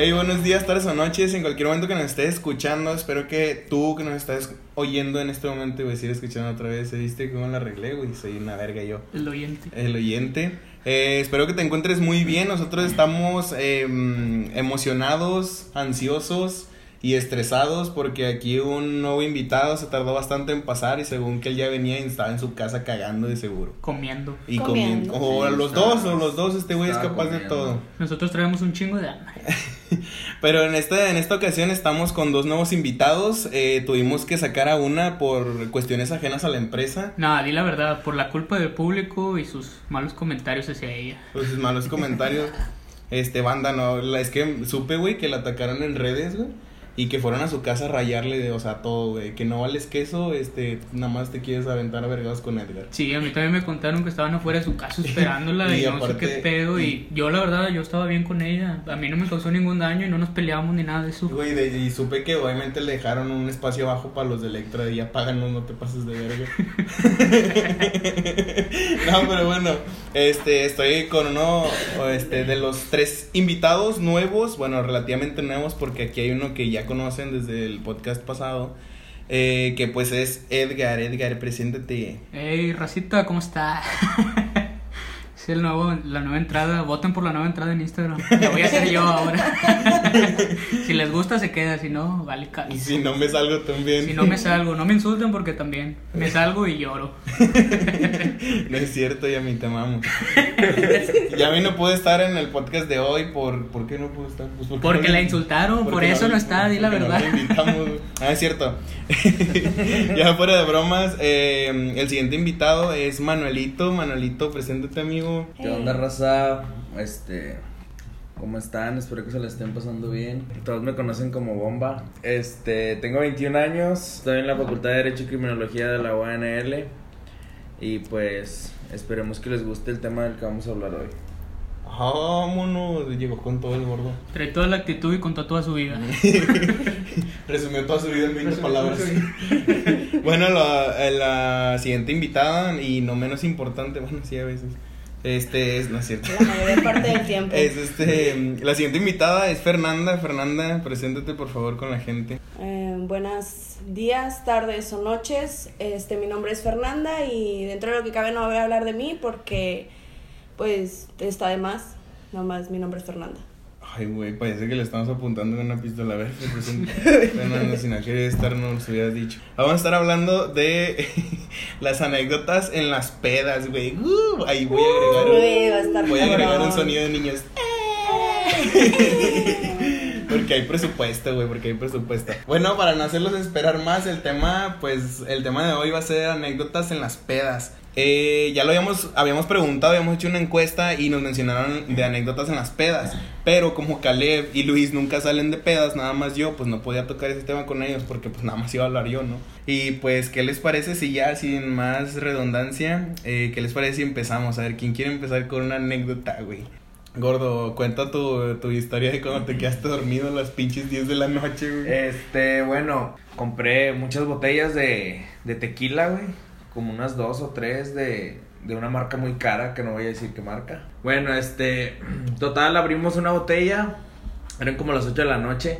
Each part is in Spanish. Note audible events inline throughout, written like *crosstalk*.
Hey, buenos días, tardes o noches, en cualquier momento que nos estés escuchando. Espero que tú que nos estás oyendo en este momento, voy a decir escuchando otra vez, ¿viste cómo la arreglé, güey? Soy una verga yo. El oyente. El oyente. Eh, espero que te encuentres muy bien. Nosotros estamos em, emocionados, ansiosos y estresados porque aquí un nuevo invitado se tardó bastante en pasar y según que él ya venía y estaba en su casa cagando de seguro. Comiendo. Y Comiendo, comiendo. O sí, los dos, o los dos, este güey es capaz de todo. Nosotros traemos un chingo de hambre. *laughs* Pero en esta, en esta ocasión estamos con dos nuevos invitados. Eh, tuvimos que sacar a una por cuestiones ajenas a la empresa. Nada, di la verdad, por la culpa del público y sus malos comentarios hacia ella. Por sus malos comentarios. *laughs* Este, banda, no. la- es que supe, güey, que la atacaron en redes, güey. Y que fueron a su casa a rayarle, o sea, todo, güey. Que no vales queso, este, nada más te quieres aventar a vergados con Edgar. Sí, a mí también me contaron que estaban afuera de su casa *laughs* esperándola Y y, no sé qué pedo. Y yo, la verdad, yo estaba bien con ella. A mí no me causó ningún daño y no nos peleábamos ni nada de eso. Güey, de- y supe que obviamente le dejaron un espacio abajo para los de Electra y ya páganos, no te pases de verga. *laughs* no, pero bueno, este, estoy con uno este, de los tres invitados nuevos, bueno, relativamente nuevos, porque aquí hay uno que ya conocen desde el podcast pasado, eh, que pues es Edgar. Edgar, preséntate. Hey, racita, ¿cómo está? *laughs* es el nuevo, la nueva entrada. Voten por la nueva entrada en Instagram. La voy a hacer yo ahora. *laughs* si les gusta, se queda. Si no, vale Y si no me salgo también. Si no me salgo, no me insulten porque también me salgo y lloro. *laughs* No es cierto, y a mí te amamos. y a mí no pude estar en el podcast de hoy por... ¿Por qué no pude estar? Pues Porque no la insultaron, porque por eso no le- está, di la no verdad. invitamos, güey. ah, es cierto. *laughs* ya fuera de bromas, eh, el siguiente invitado es Manuelito. Manuelito, preséntate, amigo. ¿Qué onda, raza? Este. ¿Cómo están? Espero que se la estén pasando bien. Todos me conocen como Bomba. Este, tengo 21 años. Estoy en la Facultad de Derecho y Criminología de la UNL. Y pues, esperemos que les guste el tema del que vamos a hablar hoy. Vámonos, llegó con todo el gordo. Trae toda la actitud y contó toda su vida. *laughs* Resumió toda su vida en 20 Resumió palabras. *laughs* bueno, la, la siguiente invitada, y no menos importante, bueno, sí, a veces. Este es, no es cierto. La mayor parte del *laughs* tiempo. Es este, la siguiente invitada es Fernanda. Fernanda, preséntate por favor con la gente. Eh, buenos días, tardes o noches. Este, mi nombre es Fernanda y dentro de lo que cabe no voy a hablar de mí porque, pues, está de más. Nomás mi nombre es Fernanda. Ay, güey, parece que le estamos apuntando en una pistola. A ver, *laughs* preséntate. Fernanda, si no quería estar, no nos hubieras dicho. Vamos a estar hablando de *laughs* las anécdotas en las pedas, güey. Uh, ahí voy a agregar, Uy, va a estar voy a agregar un sonido de niños. *laughs* Porque hay presupuesto, güey, porque hay presupuesto. Bueno, para no hacerlos esperar más, el tema, pues, el tema de hoy va a ser anécdotas en las pedas. Eh, ya lo habíamos, habíamos preguntado, habíamos hecho una encuesta y nos mencionaron de anécdotas en las pedas. Pero como Caleb y Luis nunca salen de pedas, nada más yo, pues no podía tocar ese tema con ellos porque pues nada más iba a hablar yo, ¿no? Y pues, ¿qué les parece si ya, sin más redundancia, eh, qué les parece si empezamos? A ver, ¿quién quiere empezar con una anécdota, güey? Gordo, cuenta tu, tu historia de cuando te quedaste dormido a las pinches 10 de la noche, güey. Este, bueno, compré muchas botellas de, de tequila, güey. Como unas dos o tres de, de una marca muy cara, que no voy a decir qué marca. Bueno, este, *clears throat* total, abrimos una botella. Eran como las 8 de la noche.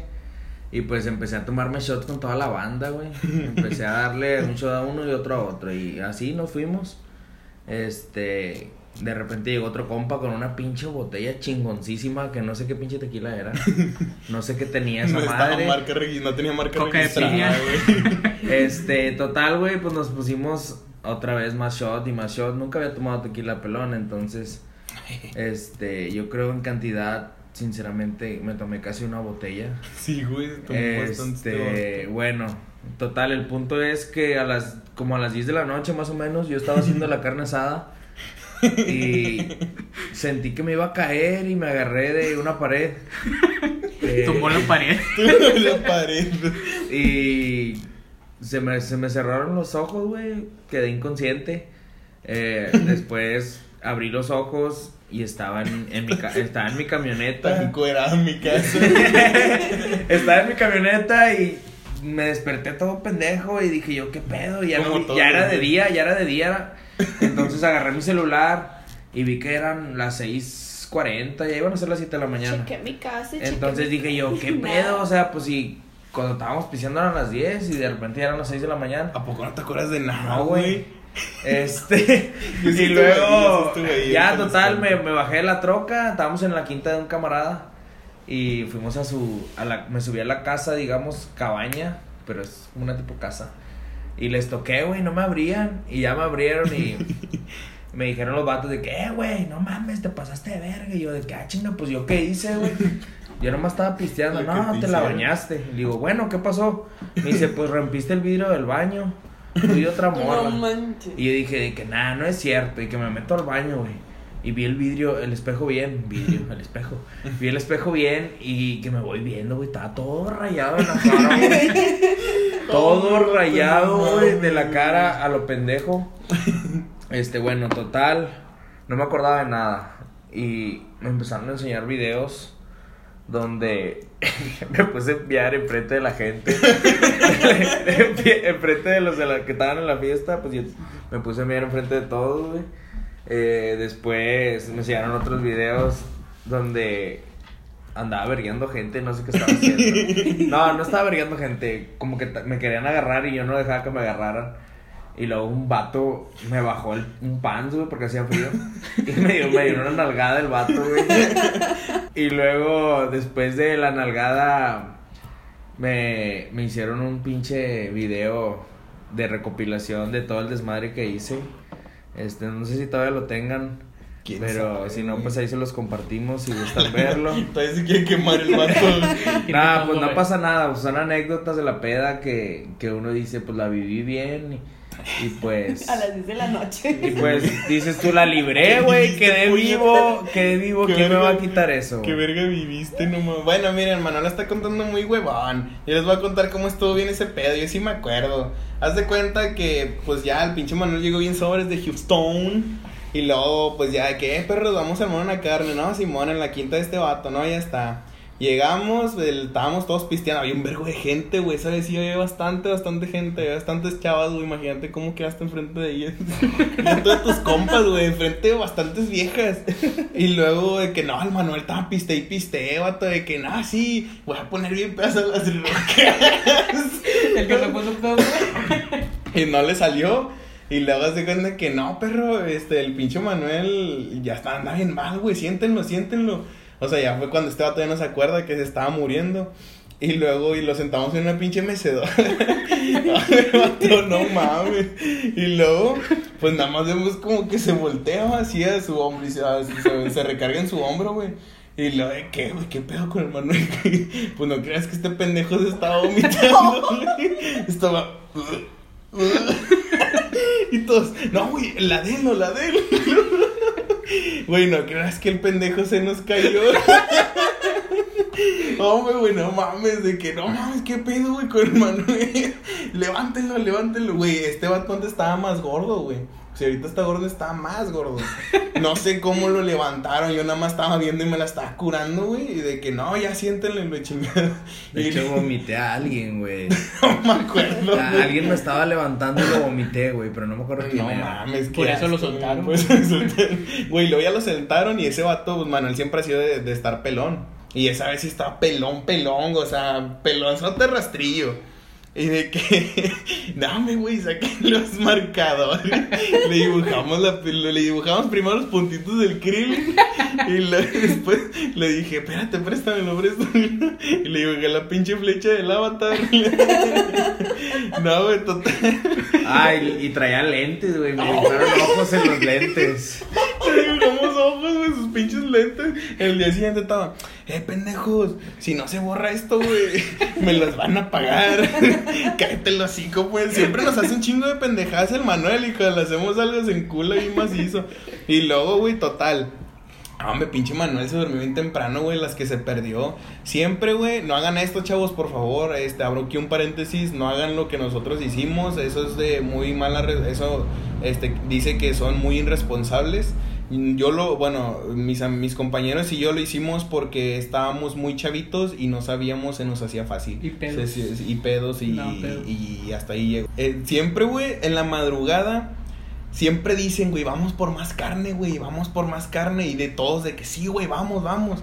Y pues empecé a tomarme shots con toda la banda, güey. *laughs* Empecé a darle un shot a uno y otro a otro. Y así nos fuimos. Este, de repente llegó otro compa con una pinche botella chingoncísima que no sé qué pinche tequila era. *laughs* No sé qué tenía esa no, madre. marca no tenía marca Coca registrada, güey. *laughs* Este, total, güey, pues nos pusimos otra vez más shot y más shot. Nunca había tomado tequila pelón, entonces, *laughs* este, yo creo en cantidad, sinceramente, me tomé casi una botella. Sí, güey, bastante Este, bueno, total, el punto es que a las, como a las 10 de la noche más o menos, yo estaba haciendo la carne asada *laughs* y sentí que me iba a caer y me agarré de una pared. Eh, *laughs* Tumbó la pared. *laughs* la pared. y se me, se me cerraron los ojos, güey. Quedé inconsciente. Eh, después abrí los ojos y estaba en, en mi, ca- estaba en mi camioneta. en mi casa. estaba en mi camioneta y me desperté todo pendejo y dije yo, ¿qué pedo? Ya, no- todo, ya era de día, ya era de día. Entonces agarré mi celular y vi que eran las seis 6.40, ya iban a ser las 7 de la mañana. Chequé mi casa. chequé Entonces dije yo, ¿qué Nada. pedo? O sea, pues si cuando estábamos pisteando eran las 10 y de repente ya eran las 6 de la mañana. ¿A poco no te acuerdas de nada, No, güey? Este, *laughs* y estuve ahí, yo luego, ahí, ya total, me, me bajé de la troca, estábamos en la quinta de un camarada y fuimos a su, a la, me subí a la casa, digamos, cabaña, pero es una tipo casa. Y les toqué, güey, no me abrían, y ya me abrieron y *laughs* me dijeron los vatos de que, eh, güey, no mames, te pasaste de verga. Y yo de que, ah, chinga, pues yo qué hice, güey. *laughs* Yo nomás estaba pisteando, no, te te la bañaste. Y digo, bueno, ¿qué pasó? Me dice, pues rompiste el vidrio del baño. Tú y otra *laughs* morra. No manches. Y yo dije de que nada, no es cierto. Y que me meto al baño, güey. Y vi el vidrio, el espejo bien. Vidrio, el espejo. Vi el espejo bien y que me voy viendo, güey. Estaba todo rayado en la cara, *laughs* güey. Todo rayado, güey, de la cara a lo pendejo. Este, bueno, total. No me acordaba de nada. Y me empezaron a enseñar videos donde *laughs* me puse a enviar enfrente de la gente. *laughs* enfrente de los de la que estaban en la fiesta, pues yo me puse a enviar enfrente de todos, güey. Eh, después me enseñaron otros videos donde andaba vergueando gente, no sé qué estaba haciendo. *laughs* No, no estaba vergueando gente, como que me querían agarrar y yo no dejaba que me agarraran. Y luego un vato me bajó el, un güey, porque hacía frío. Y me dio, me dio una nalgada el vato, güey. Y luego, después de la nalgada, me, me hicieron un pinche video de recopilación de todo el desmadre que hice. Este, no sé si todavía lo tengan. ¿Quién Pero sabe, si no, güey? pues ahí se los compartimos si gustan *laughs* verlo. Todavía se quiere quemar el vato. *laughs* Nada, pues no pasa nada, pues son anécdotas de la peda que, que uno dice, pues la viví bien y, y pues... A las 10 de la noche. Y pues dices tú, la libré, *laughs* güey, quedé vivo, quedé vivo, Qué ¿quién me va a quitar eso? Qué verga viviste, no mames. Bueno, miren, Manuel está contando muy huevón. Yo les voy a contar cómo estuvo bien ese pedo. Yo sí me acuerdo. Haz de cuenta que, pues ya, el pinche Manuel llegó bien sobres de Houston. Y luego, pues ya, ¿qué perros? Vamos a armar una carne, ¿no? Simón, en la quinta de este vato, ¿no? Ya está. Llegamos, el- estábamos todos pisteando. Había un vergo de gente, güey. ¿Sabes? Sí, había bastante, bastante gente. Había bastantes chavas, güey. Imagínate cómo quedaste enfrente de ellas. *laughs* Enfrente de tus compas, güey. Enfrente de bastantes viejas. Y luego de que no, el Manuel estaba piste y piste, vato. De que no, sí, voy a poner bien pedazo las rocas. El que se puso todo. Y no le salió. Y luego se cuenta que no, perro, este, el pinche Manuel ya está, anda bien mal, güey, siéntenlo, siéntenlo. O sea, ya fue cuando este vato ya no se acuerda que se estaba muriendo. Y luego, y lo sentamos en una pinche mecedora. *laughs* No mames. Y luego, pues nada más vemos como que se voltea así a su hombro y se, se, se recarga en su hombro, güey. Y luego, de ¿qué, güey? ¿Qué pedo con el Manuel? *laughs* Pues no creas que este pendejo se estaba vomitando, güey. Estaba. *laughs* Y todos, no, güey, la de él, no, la de él. Güey, no creas que el pendejo se nos cayó. *laughs* Hombre, güey, no mames, de que no mames, qué pedo, güey, con el Manuel. Levántenlo, levántenlo, güey. Este vato antes estaba más gordo, güey. Si ahorita está gordo, está más gordo. No sé cómo lo levantaron. Yo nada más estaba viendo y me la estaba curando, güey. Y de que no, ya siéntenle, lo chingada. De Y hecho, vomité a alguien, güey. *laughs* no me acuerdo. Alguien me estaba levantando y lo vomité, güey, pero no me acuerdo quién No era. mames, Por qué eso lo asco, soltaron. güey, por eso lo soltaron. Güey, luego ya lo sentaron y ese vato, pues Manuel siempre ha sido de, de estar pelón. Y esa vez sí estaba pelón, pelón, o sea, pelón, de rastrillo. Y de que, *laughs* dame, güey, saquen los marcadores. Le dibujamos, la, le dibujamos primero los puntitos del krill. Y *laughs* después le dije, espérate, préstamelo, préstamelo. Y le dibujé la pinche flecha del avatar. *laughs* No, güey, total. Ay, y traía lentes, güey. Me dibujaron ojos en los lentes. Le dibujamos pinches lentes. El día siguiente estaba, eh, pendejos, si no se borra esto, güey, *laughs* me los van a pagar. Cállate el hocico, pues. Siempre nos hace un chingo de pendejadas el Manuel y cuando le hacemos algo se encula y macizo. Y luego, güey, total. Ah, Hombre, pinche Manuel se durmió bien temprano, güey, las que se perdió. Siempre, güey, no hagan esto, chavos, por favor. Este, abro aquí un paréntesis, no hagan lo que nosotros hicimos. Eso es de muy mala, eso, este, dice que son muy irresponsables. Yo lo, bueno, mis, mis compañeros y yo lo hicimos porque estábamos muy chavitos y no sabíamos, se nos hacía fácil. Y pedos. Se- se- y pedos y, No, pedos. y hasta ahí llegó. Eh, siempre, güey, en la madrugada siempre dicen, güey, vamos por más carne, güey, vamos por más carne. Y de todos, de que sí, güey, vamos, vamos.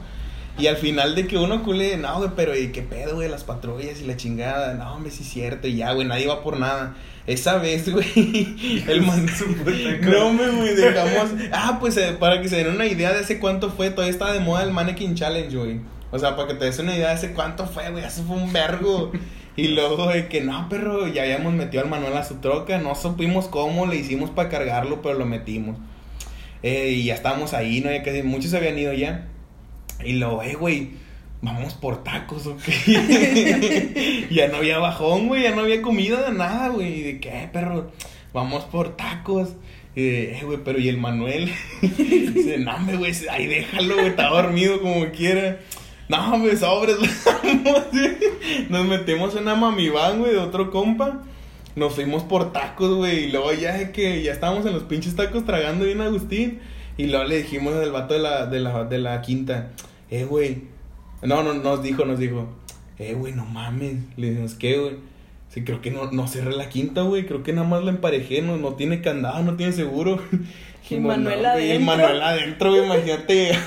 Y al final de que uno cule, no, güey, pero ¿y qué pedo, güey? Las patrullas y la chingada. No, hombre, sí es cierto. Y ya, güey, nadie va por nada. Esa vez, *laughs* güey, el man... no, *laughs* me, güey, dejamos... Ah, pues eh, para que se den una idea de hace cuánto fue, todavía estaba de moda el Mannequin Challenge, güey. O sea, para que te des una idea de hace cuánto fue, güey, eso fue un vergo. *laughs* Y luego de que no, perro, ya habíamos metido al Manuel a su troca, no supimos cómo le hicimos para cargarlo, pero lo metimos. Eh, y ya estábamos ahí, ¿no? Ya casi muchos se habían ido ya. Y luego, eh, güey, vamos por tacos, ¿ok? *laughs* ya no había bajón, güey, ya no había comida, nada, güey. ¿De qué, perro? Vamos por tacos. Eh, güey, pero ¿y el Manuel? *laughs* Dice, no, güey, ahí déjalo, güey, está dormido como quiera. No, güey, sobres, *laughs* Nos metemos en una mamiván, güey, de otro compa. Nos fuimos por tacos, güey. Y luego ya que ya estábamos en los pinches tacos tragando bien Agustín. Y luego le dijimos al vato de la, de la, de la quinta, eh, güey. No, no, nos dijo, nos dijo, eh, güey, no mames. Le dijimos, ¿qué, güey? Sí, creo que no, no cerré la quinta, güey. Creo que nada más la emparejé, no, no tiene candado, no tiene seguro. *laughs* Y Manuel adentro. Y Manuel adentro, güey, imagínate.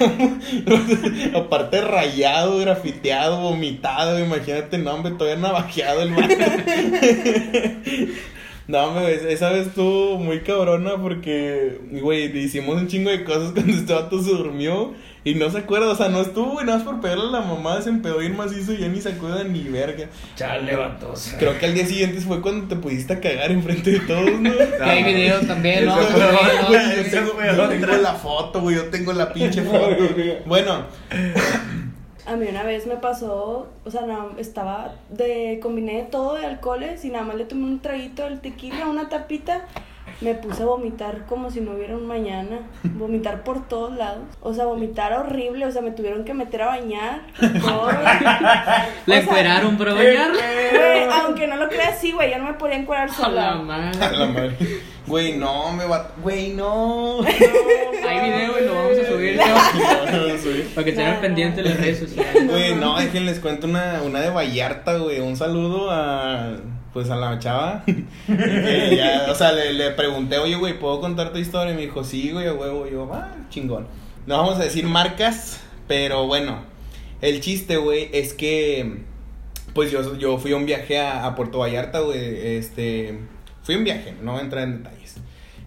*laughs* aparte rayado, grafiteado, vomitado, imagínate, no, hombre, todavía navajeado el man. *laughs* No, hombre, esa vez estuvo muy cabrona porque, güey, hicimos un chingo de cosas *laughs* cuando este vato se durmió y no se acuerda, o sea, no estuvo, güey, nada más por pegarle a la mamá, se empedó ir macizo y ya ni se acuerda ni verga. Chale, vatos. Creo que al día siguiente fue cuando te pudiste cagar enfrente de todos, ¿no? *laughs* Que hay videos también, ¿no? Eso fue, güey, yo tengo, yo tengo la foto, güey, yo tengo la pinche *laughs* foto. Bueno. A mí una vez me pasó, o sea, estaba de, combiné todo de alcoholes y nada más le tomé un traguito del tequila, una tapita, me puse a vomitar como si no hubiera un mañana, vomitar por todos lados, o sea, vomitar horrible, o sea, me tuvieron que meter a bañar. Todo. La encueraron para bañar. Güey, aunque no lo creas, sí, güey, ya no me podía encuerar A sola. la madre. A la madre. Güey, no, me va. Güey, no. Hay video y *laughs* lo vamos a subir. ¿no? Para que estén No, pendientes no. las redes sociales. Güey, no, déjenles cuento una, una de Vallarta, güey. Un saludo a. Pues a la chava. *laughs* O sea, le, le pregunté, oye, güey, ¿puedo contar tu historia? Y me dijo, sí, güey, huevo. Yo, ah, chingón. No vamos a decir marcas, pero bueno. El chiste, güey, es que. Pues yo, yo fui a un viaje a, a Puerto Vallarta, güey. Este. Fui un viaje, no voy a entrar en detalles.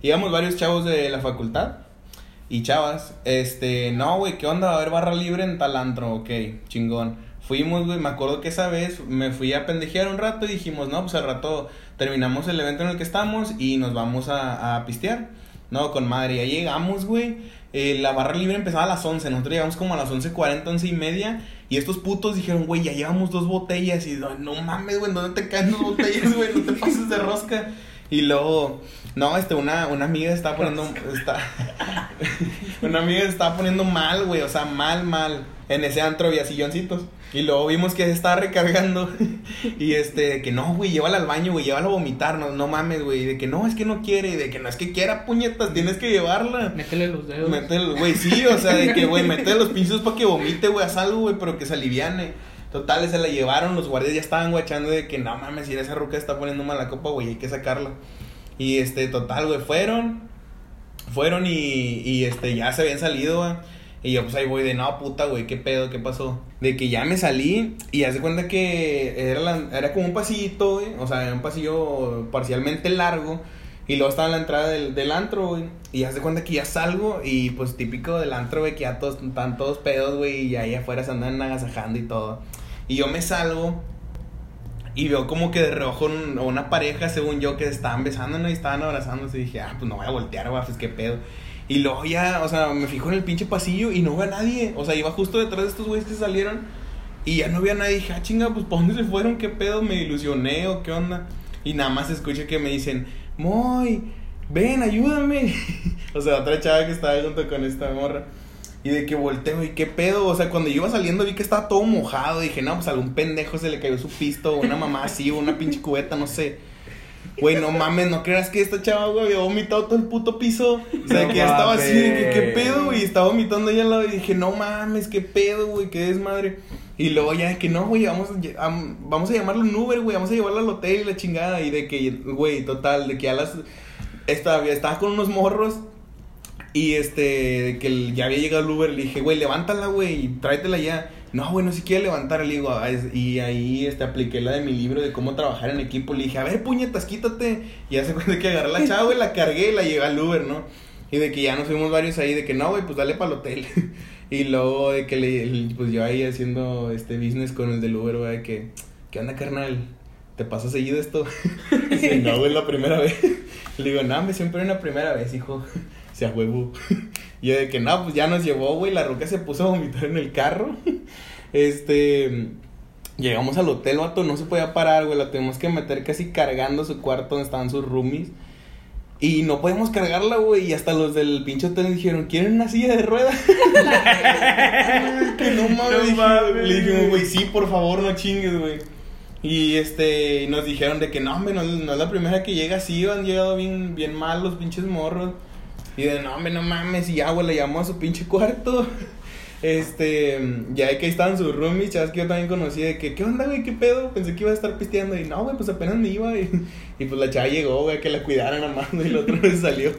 Íbamos varios chavos de la facultad y chavas. Este, no, güey, ¿qué onda? A haber barra libre en Talantro, ok, chingón. Fuimos, güey, me acuerdo que esa vez me fui a pendejear un rato y dijimos, no, pues al rato terminamos el evento en el que estamos y nos vamos a, a pistear. No, con madre, ya llegamos, güey. Eh, la barra libre empezaba a las 11, nosotros llegamos como a las 11.40, 11 y media. Y estos putos dijeron, güey, ya llevamos dos botellas. Y no, mames, güey, ¿dónde te caen dos botellas, güey? No te pases de rosca. Y luego, no, este, una, una amiga estaba poniendo, está, *laughs* una amiga estaba poniendo mal, güey, o sea, mal, mal. En ese antro había silloncitos. Y luego vimos que se estaba recargando. *laughs* y este, que no, güey, llévala al baño, güey, llévala a vomitar, no, no mames, güey. De que no, es que no quiere, y de que no es que quiera, puñetas, tienes que llevarla. Métele los dedos. Métele, güey, sí, o sea, de que, güey, *laughs* métele los pinzos para que vomite, güey, haz algo, güey, pero que se aliviane. Total, se la llevaron, los guardias ya estaban guachando de que no mames, si esa ruca está poniendo mala copa, güey, hay que sacarla. Y este, total, güey, fueron, fueron y, y este, ya se habían salido, güey. Y yo pues ahí voy de, no, puta, güey, ¿qué pedo? ¿Qué pasó? De que ya me salí y hace cuenta que era, era como un pasillito, güey. O sea, era un pasillo parcialmente largo. Y luego estaba en la entrada del, del antro, güey. Y hace cuenta que ya salgo y pues típico del antro, güey, que ya todos están todos pedos, güey. Y ahí afuera se andan agasajando y todo. Y yo me salgo y veo como que de reojo un- una pareja, según yo, que estaban besando ¿no? y estaban abrazándose. Y dije, ah, pues no voy a voltear, güey, pues qué pedo. Y luego ya, o sea, me fijo en el pinche pasillo y no veo a nadie. O sea, iba justo detrás de estos güeyes que salieron y ya no había nadie. Dije, ah, chinga, pues ¿para dónde se fueron? ¿Qué pedo? ¿Me ilusioné o qué onda? Y nada más escucho que me dicen, Moy, ven, ayúdame. *laughs* o sea, otra chava que estaba junto con esta morra. Y de que volteo, ¿y qué pedo? O sea, cuando yo iba saliendo vi que estaba todo mojado. Dije, no, pues algún pendejo se le cayó su pisto, una mamá así, o una pinche cubeta, no sé. Güey, no mames, no creas que esta chava, güey, había vomitado todo el puto piso. O sea, No que ya estaba así, de que, ¿qué pedo, güey? Y estaba vomitando ahí al lado y dije, no mames, ¿qué pedo, güey? ¿Qué desmadre? Y luego ya de que no, güey, vamos, a vamos a llamarle un Uber, güey, vamos a llevarla al hotel y la chingada. Y de que, güey, total, de que a las estaba, estaba con unos morros y este, que ya había llegado el Uber, le dije, güey, levántala, güey, y tráetela ya. No, güey, no si quiere levantar, le digo, "Ah, es-". y ahí este, apliqué la de mi libro de cómo trabajar en equipo. Le dije, a ver, puñetas, quítate. Y ya se *laughs* cuenta que agarré la *laughs* chava, güey, la cargué y la llevé al Uber, ¿no? Y de que ya nos fuimos varios ahí, de que no, güey, pues dale para el hotel. *laughs* y luego de que le, pues yo ahí haciendo este business con el del Uber, güey, de que, ¿qué onda, carnal? ¿Te pasa seguido esto? Dice, no, güey, es la primera vez. Le digo, no, me siempre una primera vez, hijo. Se a huevo. *laughs* Y yo de que no, pues ya nos llevó, güey. La roca se puso a vomitar en el carro. *laughs* Este. Llegamos al hotel, vato, no se podía parar, güey. La tuvimos que meter casi cargando su cuarto donde estaban sus roomies. Y no podemos cargarla, güey. Y hasta los del pinche hotel nos dijeron, ¿quieren una silla de ruedas? *laughs* que no mames. No mames, Le dijimos, güey. güey, sí, por favor, no chingues, güey. Y este, nos dijeron de que no, hombre, no, no es la primera que llega así, han llegado bien, bien mal los pinches morros. Y de no, hombre, no mames, y ya, güey, le llamó a su pinche cuarto. *laughs* Este, ya que estaban sus roomies, chavas que yo también conocí, de que, ¿qué onda, güey? ¿Qué pedo? Pensé que iba a estar pisteando. Y no, güey, pues apenas me iba. *laughs* Y, y pues la chava llegó, güey, que la cuidaran a mano y el otro *laughs* no salió.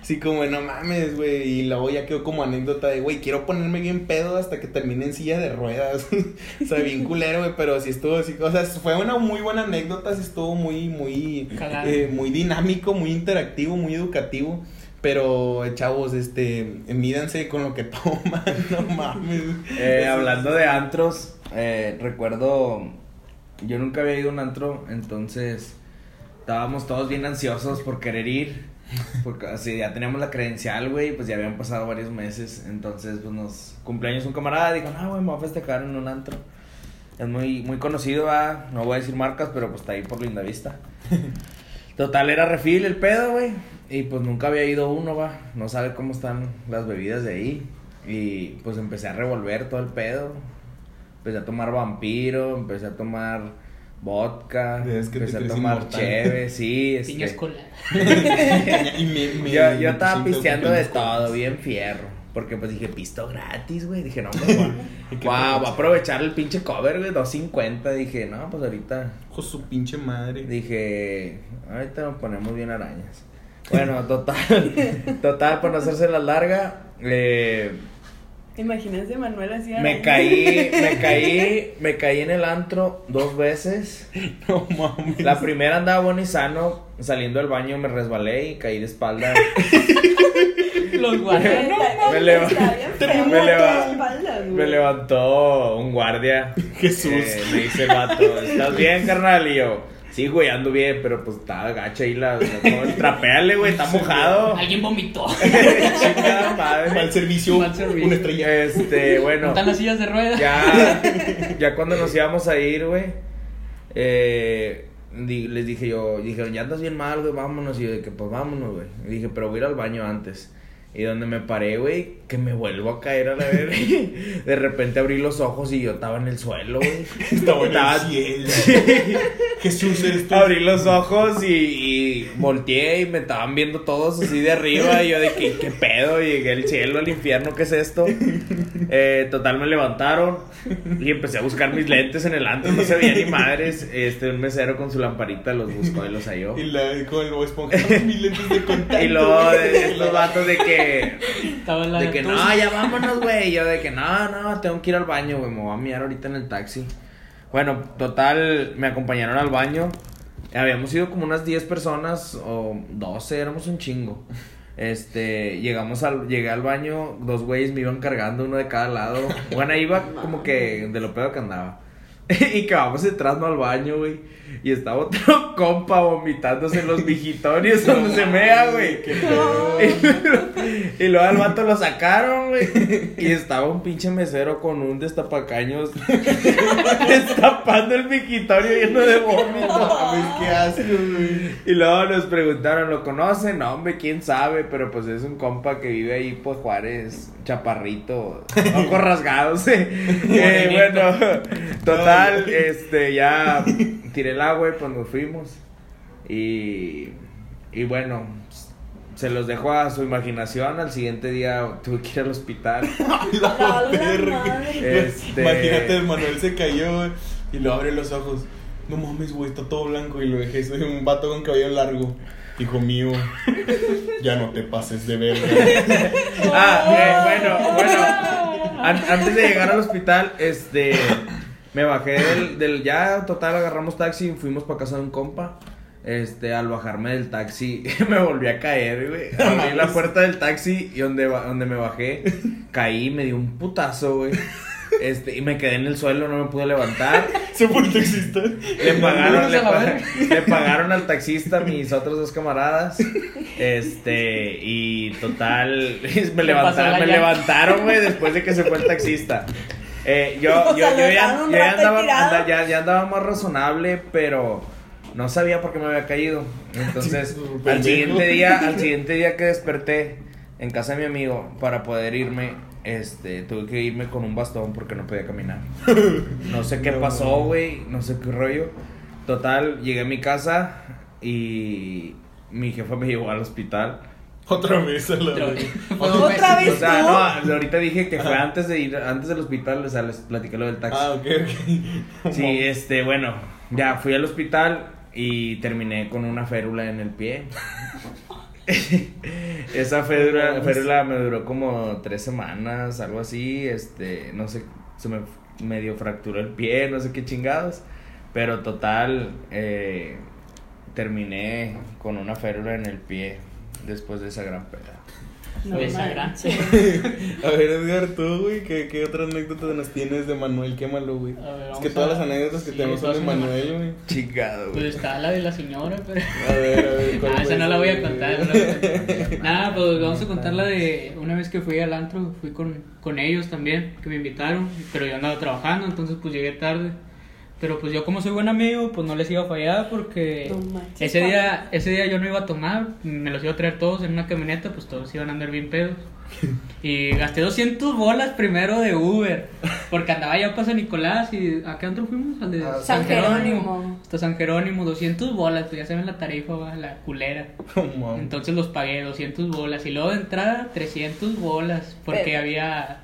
Así como, no mames, güey. Y luego ya quedó como anécdota de, güey, quiero ponerme bien pedo hasta que termine en silla de ruedas. o sea, bien culero, güey, pero sí estuvo así. O sea, fue una muy buena anécdota, sí estuvo muy, muy, eh, muy dinámico, muy interactivo, muy educativo. Pero, chavos, este, mídanse con lo que *laughs* toman, no mames. Eh, hablando de antros, eh, recuerdo, yo nunca había ido a un antro, entonces estábamos todos bien ansiosos por querer ir, porque así ya teníamos la credencial, güey, pues ya habían pasado varios meses, entonces pues nos cumpleaños un camarada, dijo, no, güey, me voy a festejar en un antro. Es muy, muy conocido, ¿va? no voy a decir marcas, pero pues está ahí por linda vista. *laughs* Total, era refil el pedo, güey. Y pues nunca había ido uno, va. No sabe cómo están las bebidas de ahí. Y pues empecé a revolver todo el pedo. Empecé a tomar vampiro, empecé a tomar vodka, Es que empecé a tomar inmortal. cheve, sí. *laughs* este, Piña escolar. *laughs* *laughs* y me, me- yo, yo me estaba pisteando de todo, bien fierro. Porque pues dije, pisto gratis, güey. Dije, no, *laughs* pues voy ¿Y a- voy aprovechar el pinche cover, güey, 2.50. Dije, no, pues ahorita de su pinche madre. Dije, ahorita nos ponemos bien arañas. Bueno, *laughs* total, total, para no hacerse la larga, eh, Imagínense Manuel así. me caí, me *laughs* caí, me caí en el antro dos veces. No mames. La primera andaba bueno y sano, saliendo del baño me resbalé y caí de espalda. Los *laughs* guardias. Me leva- leva- levantó un guardia. Jesús. Eh, me dice vato, ¿estás bien, carnal? Y yo, sí, güey, ando bien, pero pues está gacha ahí la... la- Trapéale, güey, está mojado. Alguien vomitó. *laughs* Chingada madre. Mal servicio, Mal servicio. una estrella. Este, bueno, Están las sillas de ruedas. ya, *laughs* ya cuando nos íbamos a ir, güey, eh, les dije yo, dijeron, ya andas bien mal, güey, vámonos. Y yo, de que pues vámonos, güey. Y dije, pero voy a ir al baño antes. Y donde me paré, güey, que me vuelvo a caer a la verga. *laughs* De repente abrí los ojos y yo estaba en el suelo, güey. *laughs* Estaba en Estaba- el cielo. *laughs* Jesús, eres tú. Abrí los ojos y, y volteé y me estaban viendo todos así de arriba. Y yo de que, ¿qué pedo? Y llegué al cielo, al infierno, ¿qué es esto? Eh, total, me levantaron y empecé a buscar mis lentes en el antro. No se veía ni madres. Este, un mesero con su lamparita los buscó y los halló. Y la, con el esponja, mis lentes de contacto. Y luego de estos vatos de que, Estaba la de que tos. no, ya vámonos, güey. Y yo de que no, no, tengo que ir al baño, güey. Me voy a mirar ahorita en el taxi. Bueno, total, me acompañaron al baño. Habíamos ido como unas 10 personas o 12, éramos un chingo. Este, llegamos al, llegué al baño, dos güeyes me iban cargando, uno de cada lado. Bueno, iba como que de lo pedo que andaba. *laughs* y que vamos entrando al baño, güey. Y estaba otro *laughs* compa vomitándose en los vigitorios *laughs* donde se mea, güey. *laughs* Y luego al vato lo sacaron, güey. Y estaba un pinche mesero con un destapacaños destapando el vigitorio lleno de vómito. Mames, qué asco, güey. Y luego nos preguntaron, ¿lo conocen? No, hombre, quién sabe, pero pues es un compa que vive ahí por Juárez, chaparrito, ojos rasgados. eh. Eh, bueno, total, este, ya tiré el agua y pues nos fuimos. Y, y bueno, se los dejo a su imaginación. Al siguiente día tuve que ir al hospital. *laughs* La verga. Este- Imagínate, Manuel se cayó, güey, y lo abre los ojos. No mames, güey, está todo blanco. Y lo dejé, soy un vato con cabello largo. Hijo mío, ya no te pases de verga. Ah, eh, bueno, bueno. An- antes de llegar al hospital, este. Me bajé del, del. Ya, total, agarramos taxi y fuimos para casa de un compa. Este, al bajarme del taxi, *laughs* me volví a caer, güey. Abrí la puerta del taxi y donde, donde me bajé, caí, me dio un putazo, güey. Este, y me quedé en el suelo, no me pude levantar. *laughs* Se fue el taxista. Le pagaron, le, pagaron al taxista mis otros dos camaradas. Este, y total, *laughs* me, levantaron, me levantaron, güey, después de que se fue el taxista. Eh, yo, *laughs* yo, yo ya, yo andaba, ya, ya andaba más razonable, pero no sabía por qué me había caído. Entonces, Sí, *laughs* al siguiente día, al siguiente día que desperté en casa de mi amigo para poder irme, este, tuve que irme con un bastón porque no podía caminar. *laughs* No sé qué No. pasó, güey, no sé qué rollo. Total, llegué a mi casa y mi jefa me llevó al hospital. Otra vez a la vez. Otra vez. O sea, no, ahorita dije que fue antes de ir, antes del hospital, o sea, les platiqué lo del taxi. Ah, ok, ok. *laughs* Sí, este, bueno, ya fui al hospital y terminé con una férula en el pie. *laughs* Esa férula, férula me duró como tres semanas, algo así, este, no sé, se me medio fracturó el pie, no sé qué chingados, pero total, eh, terminé con una férula en el pie después de esa gran peda. No Esa manches. *laughs* A ver, Edgar, tú, güey, ¿qué, ¿qué otra anécdota nos tienes de Manuel? Quémalo, güey. A ver, Es que todas a- las anécdotas que sí, tenemos son de de Manuel, güey. Chingado, Pues está la de la señora, pero. A ver, a ver. ¿cuál Ah, esa fue no la voy a güey? contar. no la voy a contar. *laughs* Nada, pues vamos a contar la de una vez que fui al antro, fui con, con ellos también, que me invitaron, pero yo andaba trabajando, entonces pues llegué tarde. Pero pues yo como soy buen amigo, pues no les iba a fallar porque No manches, ese día, ese día yo no iba a tomar, me los iba a traer todos en una camioneta, pues todos iban a andar bien pedos. *laughs* Y gasté 200 bolas primero de Uber, porque andaba ya para San Nicolás y ¿a qué antro fuimos? Al de A San Jerónimo. Hasta San Jerónimo, 200 bolas, pues ya saben la tarifa, va, la culera. *laughs* Oh. Entonces los pagué 200 bolas y luego de entrada 300 bolas porque Pero- había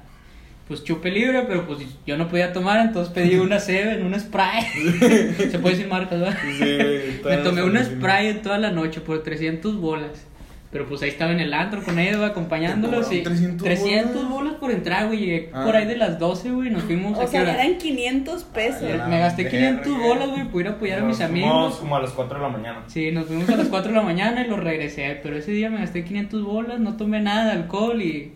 pues chupe libre, pero pues yo no podía tomar, entonces pedí *laughs* una Seven, una Sprite. Se puede decir marcas, ¿verdad? Sí, Me tomé oficinas. Sprite toda la noche por 300 bolas. Pero pues ahí estaba en el antro con ellos, acompañándolos. ¿Te Y cobraron 300 300 bolas? bolas por entrar, güey. Llegué Ah. por ahí de las 12, güey. Nos fuimos O a sea, eran 500 pesos. Ay, Me gasté verga. 500 bolas, güey, por ir a apoyar a mis Nos amigos. fuimos como a las 4 de la mañana. Sí, nos fuimos a las 4 de la mañana y lo regresé. Pero ese día me gasté 500 bolas, no tomé nada de alcohol y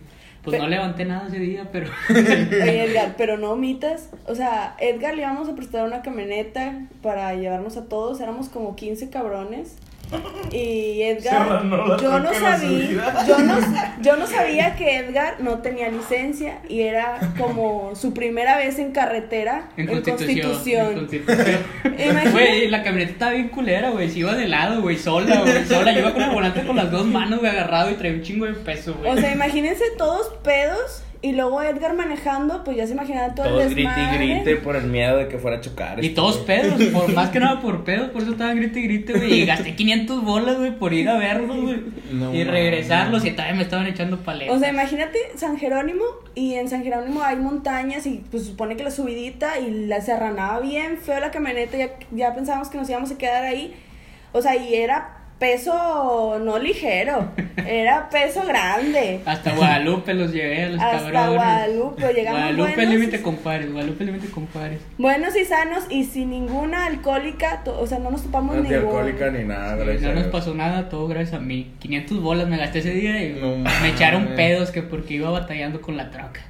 pues Pe- no levanté nada ese día, pero. *laughs* Oye, *laughs* Edgar, pero no omitas. O sea, Edgar le íbamos a prestar una camioneta para llevarnos a todos. Éramos como 15 cabrones. Y Edgar, yo no sabía, yo no, yo no sabía que Edgar no tenía licencia y era como su primera vez en carretera En en Constitución. Constitución. en Constitución. Imagínate. Güey, la camioneta estaba bien culera, güey. Se iba de lado, güey, sola, güey, sola. Yo iba con el volante con las dos manos, güey, agarrado y traía un chingo de peso, güey. O sea, imagínense todos pedos y luego Edgar manejando, pues ya se imaginan todo Todos el grite desmadre. y grite por el miedo de que fuera a chocar. Y este todos güey. pedos, *laughs* por más que nada por pedos, por eso estaban grite y grite, güey. Y gasté 500 bolas, güey, por ir a verlos, güey. No y regresarlos y todavía me estaban echando paletas. O sea, imagínate San Jerónimo y en San Jerónimo hay montañas y pues supone que la subidita y la serranaba bien feo la camioneta, ya, ya pensábamos que nos íbamos a quedar ahí. O sea, y era peso no ligero, era peso grande. Hasta Guadalupe los llevé a los Hasta cabrones. Guadalupe, llegamos Guadalupe buenos. límite compares, Guadalupe límite compares. Buenos y sanos y sin ninguna alcohólica, o sea, no nos topamos No ninguna. alcohólica ni nada, Sí, gracias no nos pasó nada, todo gracias a mí. 500 bolas me gasté ese día y No me echaron pedos que porque iba batallando con la troca.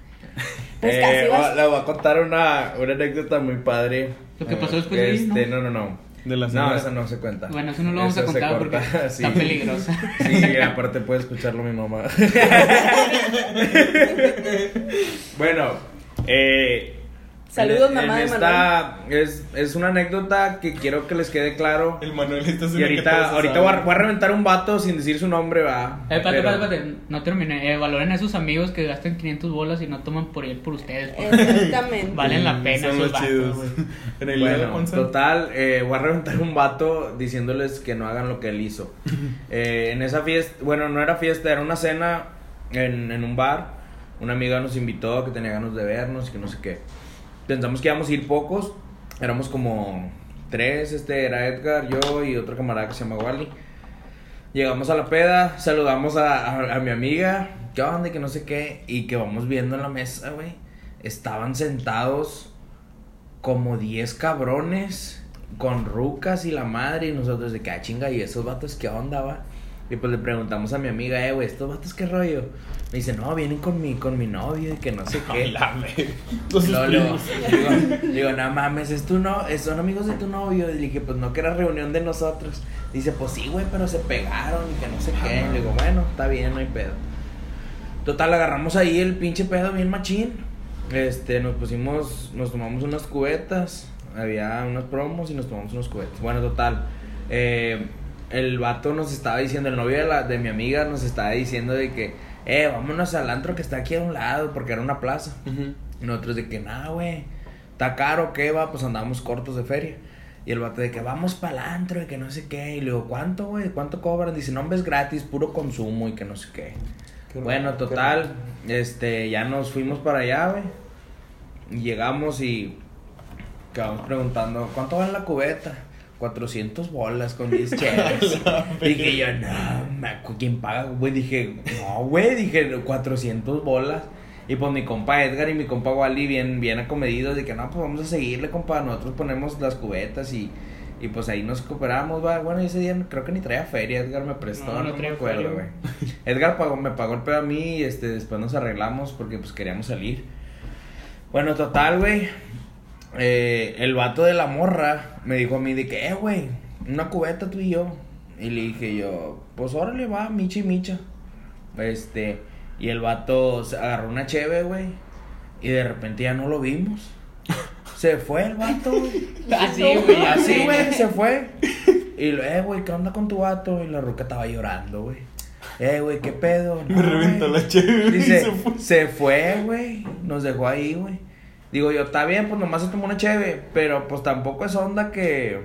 Pues Eh, casi vas- va- Le voy a contar una, una anécdota muy padre. Lo que pasó después de ahí, Este, ¿no? no, no, no. De la No, esa no se cuenta. Bueno, eso no lo vamos a Esa se contar porque corta, está peligrosa. Sí, aparte puede escucharlo mi mamá. *laughs* bueno, eh, Saludos, en- mamá en de esta es, es una anécdota que quiero que les quede claro. El Manuel está Y ahorita, ahorita voy a, voy a reventar un vato sin decir su nombre, va. Eh, espérate, Pero- espérate, espérate, no terminé. Eh, valoren a esos amigos que gastan 500 bolas y no toman por él por ustedes. Exactamente. *laughs* Valen la pena Son esos los vatos, chidos. de *laughs* Bueno, total, eh, voy a reventar un vato diciéndoles que no hagan lo que él hizo. *laughs* Eh, en esa fiesta, bueno, no era fiesta, era una cena en, en un bar. Una amiga nos invitó que tenía ganas de vernos y que no sé qué. Pensamos que íbamos a ir pocos, éramos como tres, este era Edgar, yo y otro camarada que se llama Wally. Llegamos a la peda, saludamos a, a, mi amiga, ¿qué onda? Que no sé qué, y que vamos viendo en la mesa, güey. Estaban sentados como 10 cabrones con rucas y la madre, y nosotros de que, ah, chinga, ¿y esos vatos qué onda, va? Y pues le preguntamos a mi amiga, eh, güey, ¿estos vatos qué rollo? Me dice, no, vienen con mi, con mi novio y que no sé *laughs* qué. Luego, digo, digo, no mames, es tu no, es- son amigos de tu novio. Y le dije, pues no que era reunión de nosotros. Dice, pues sí, güey, pero se pegaron y que no sé qué. Le digo, bueno, está bien, no hay pedo. Total, agarramos ahí el pinche pedo bien machín. Este, nos pusimos, nos tomamos unas cubetas. Había unos promos y nos tomamos unos cubetas. Bueno, total. eh, el vato nos estaba diciendo, el novio de, la, de mi amiga nos estaba diciendo de que, eh, vámonos al antro que está aquí a un lado, porque era una plaza. Y nosotros de que, nah, güey, está caro, ¿qué va? Pues andábamos cortos de feria. Y el vato de que vamos para el antro y que no sé qué. Y le digo, ¿cuánto, güey? ¿Cuánto cobran? Dice, no, hombre, es gratis, puro consumo y que no sé qué. Qué bueno, raro, total, este, ya nos fuimos para allá, güey. Y Llegamos y quedamos preguntando, ¿cuánto vale la cubeta? 400 bolas con 10 *laughs* chelas. dije yo, no, ¿quién paga, güey? Dije, no, güey, dije, 400 bolas. Y pues mi compa Edgar y mi compa Wally bien, bien acomedidos, de que no, pues vamos a seguirle, compa. Nosotros ponemos las cubetas y, y pues ahí nos cooperamos, va. Bueno, ese día creo que ni traía feria, Edgar me prestó, No, no, no me acuerdo, güey. Edgar pagó, me pagó el pedo a mí y este, después nos arreglamos porque pues queríamos salir. Bueno, total, güey. Eh, el vato de la morra me dijo a mí de que, eh, güey, una cubeta tú y yo. Y le dije yo, pues órale, va, micha y micha. Este, y el vato se agarró una cheve, güey. Y de repente ya no lo vimos. *laughs* Se fue el vato, güey. Así, güey, Así, güey, *laughs* se fue. Y lo, eh, güey, ¿qué onda con tu vato? Y la ruca estaba llorando, güey. Eh, güey, ¿qué pedo? *laughs* Me No, reventó güey. la chévere. Dice, se fue. se fue, güey. Nos dejó ahí, güey. Digo yo, está bien, pues nomás se tomó una cheve. Pero pues tampoco es onda que.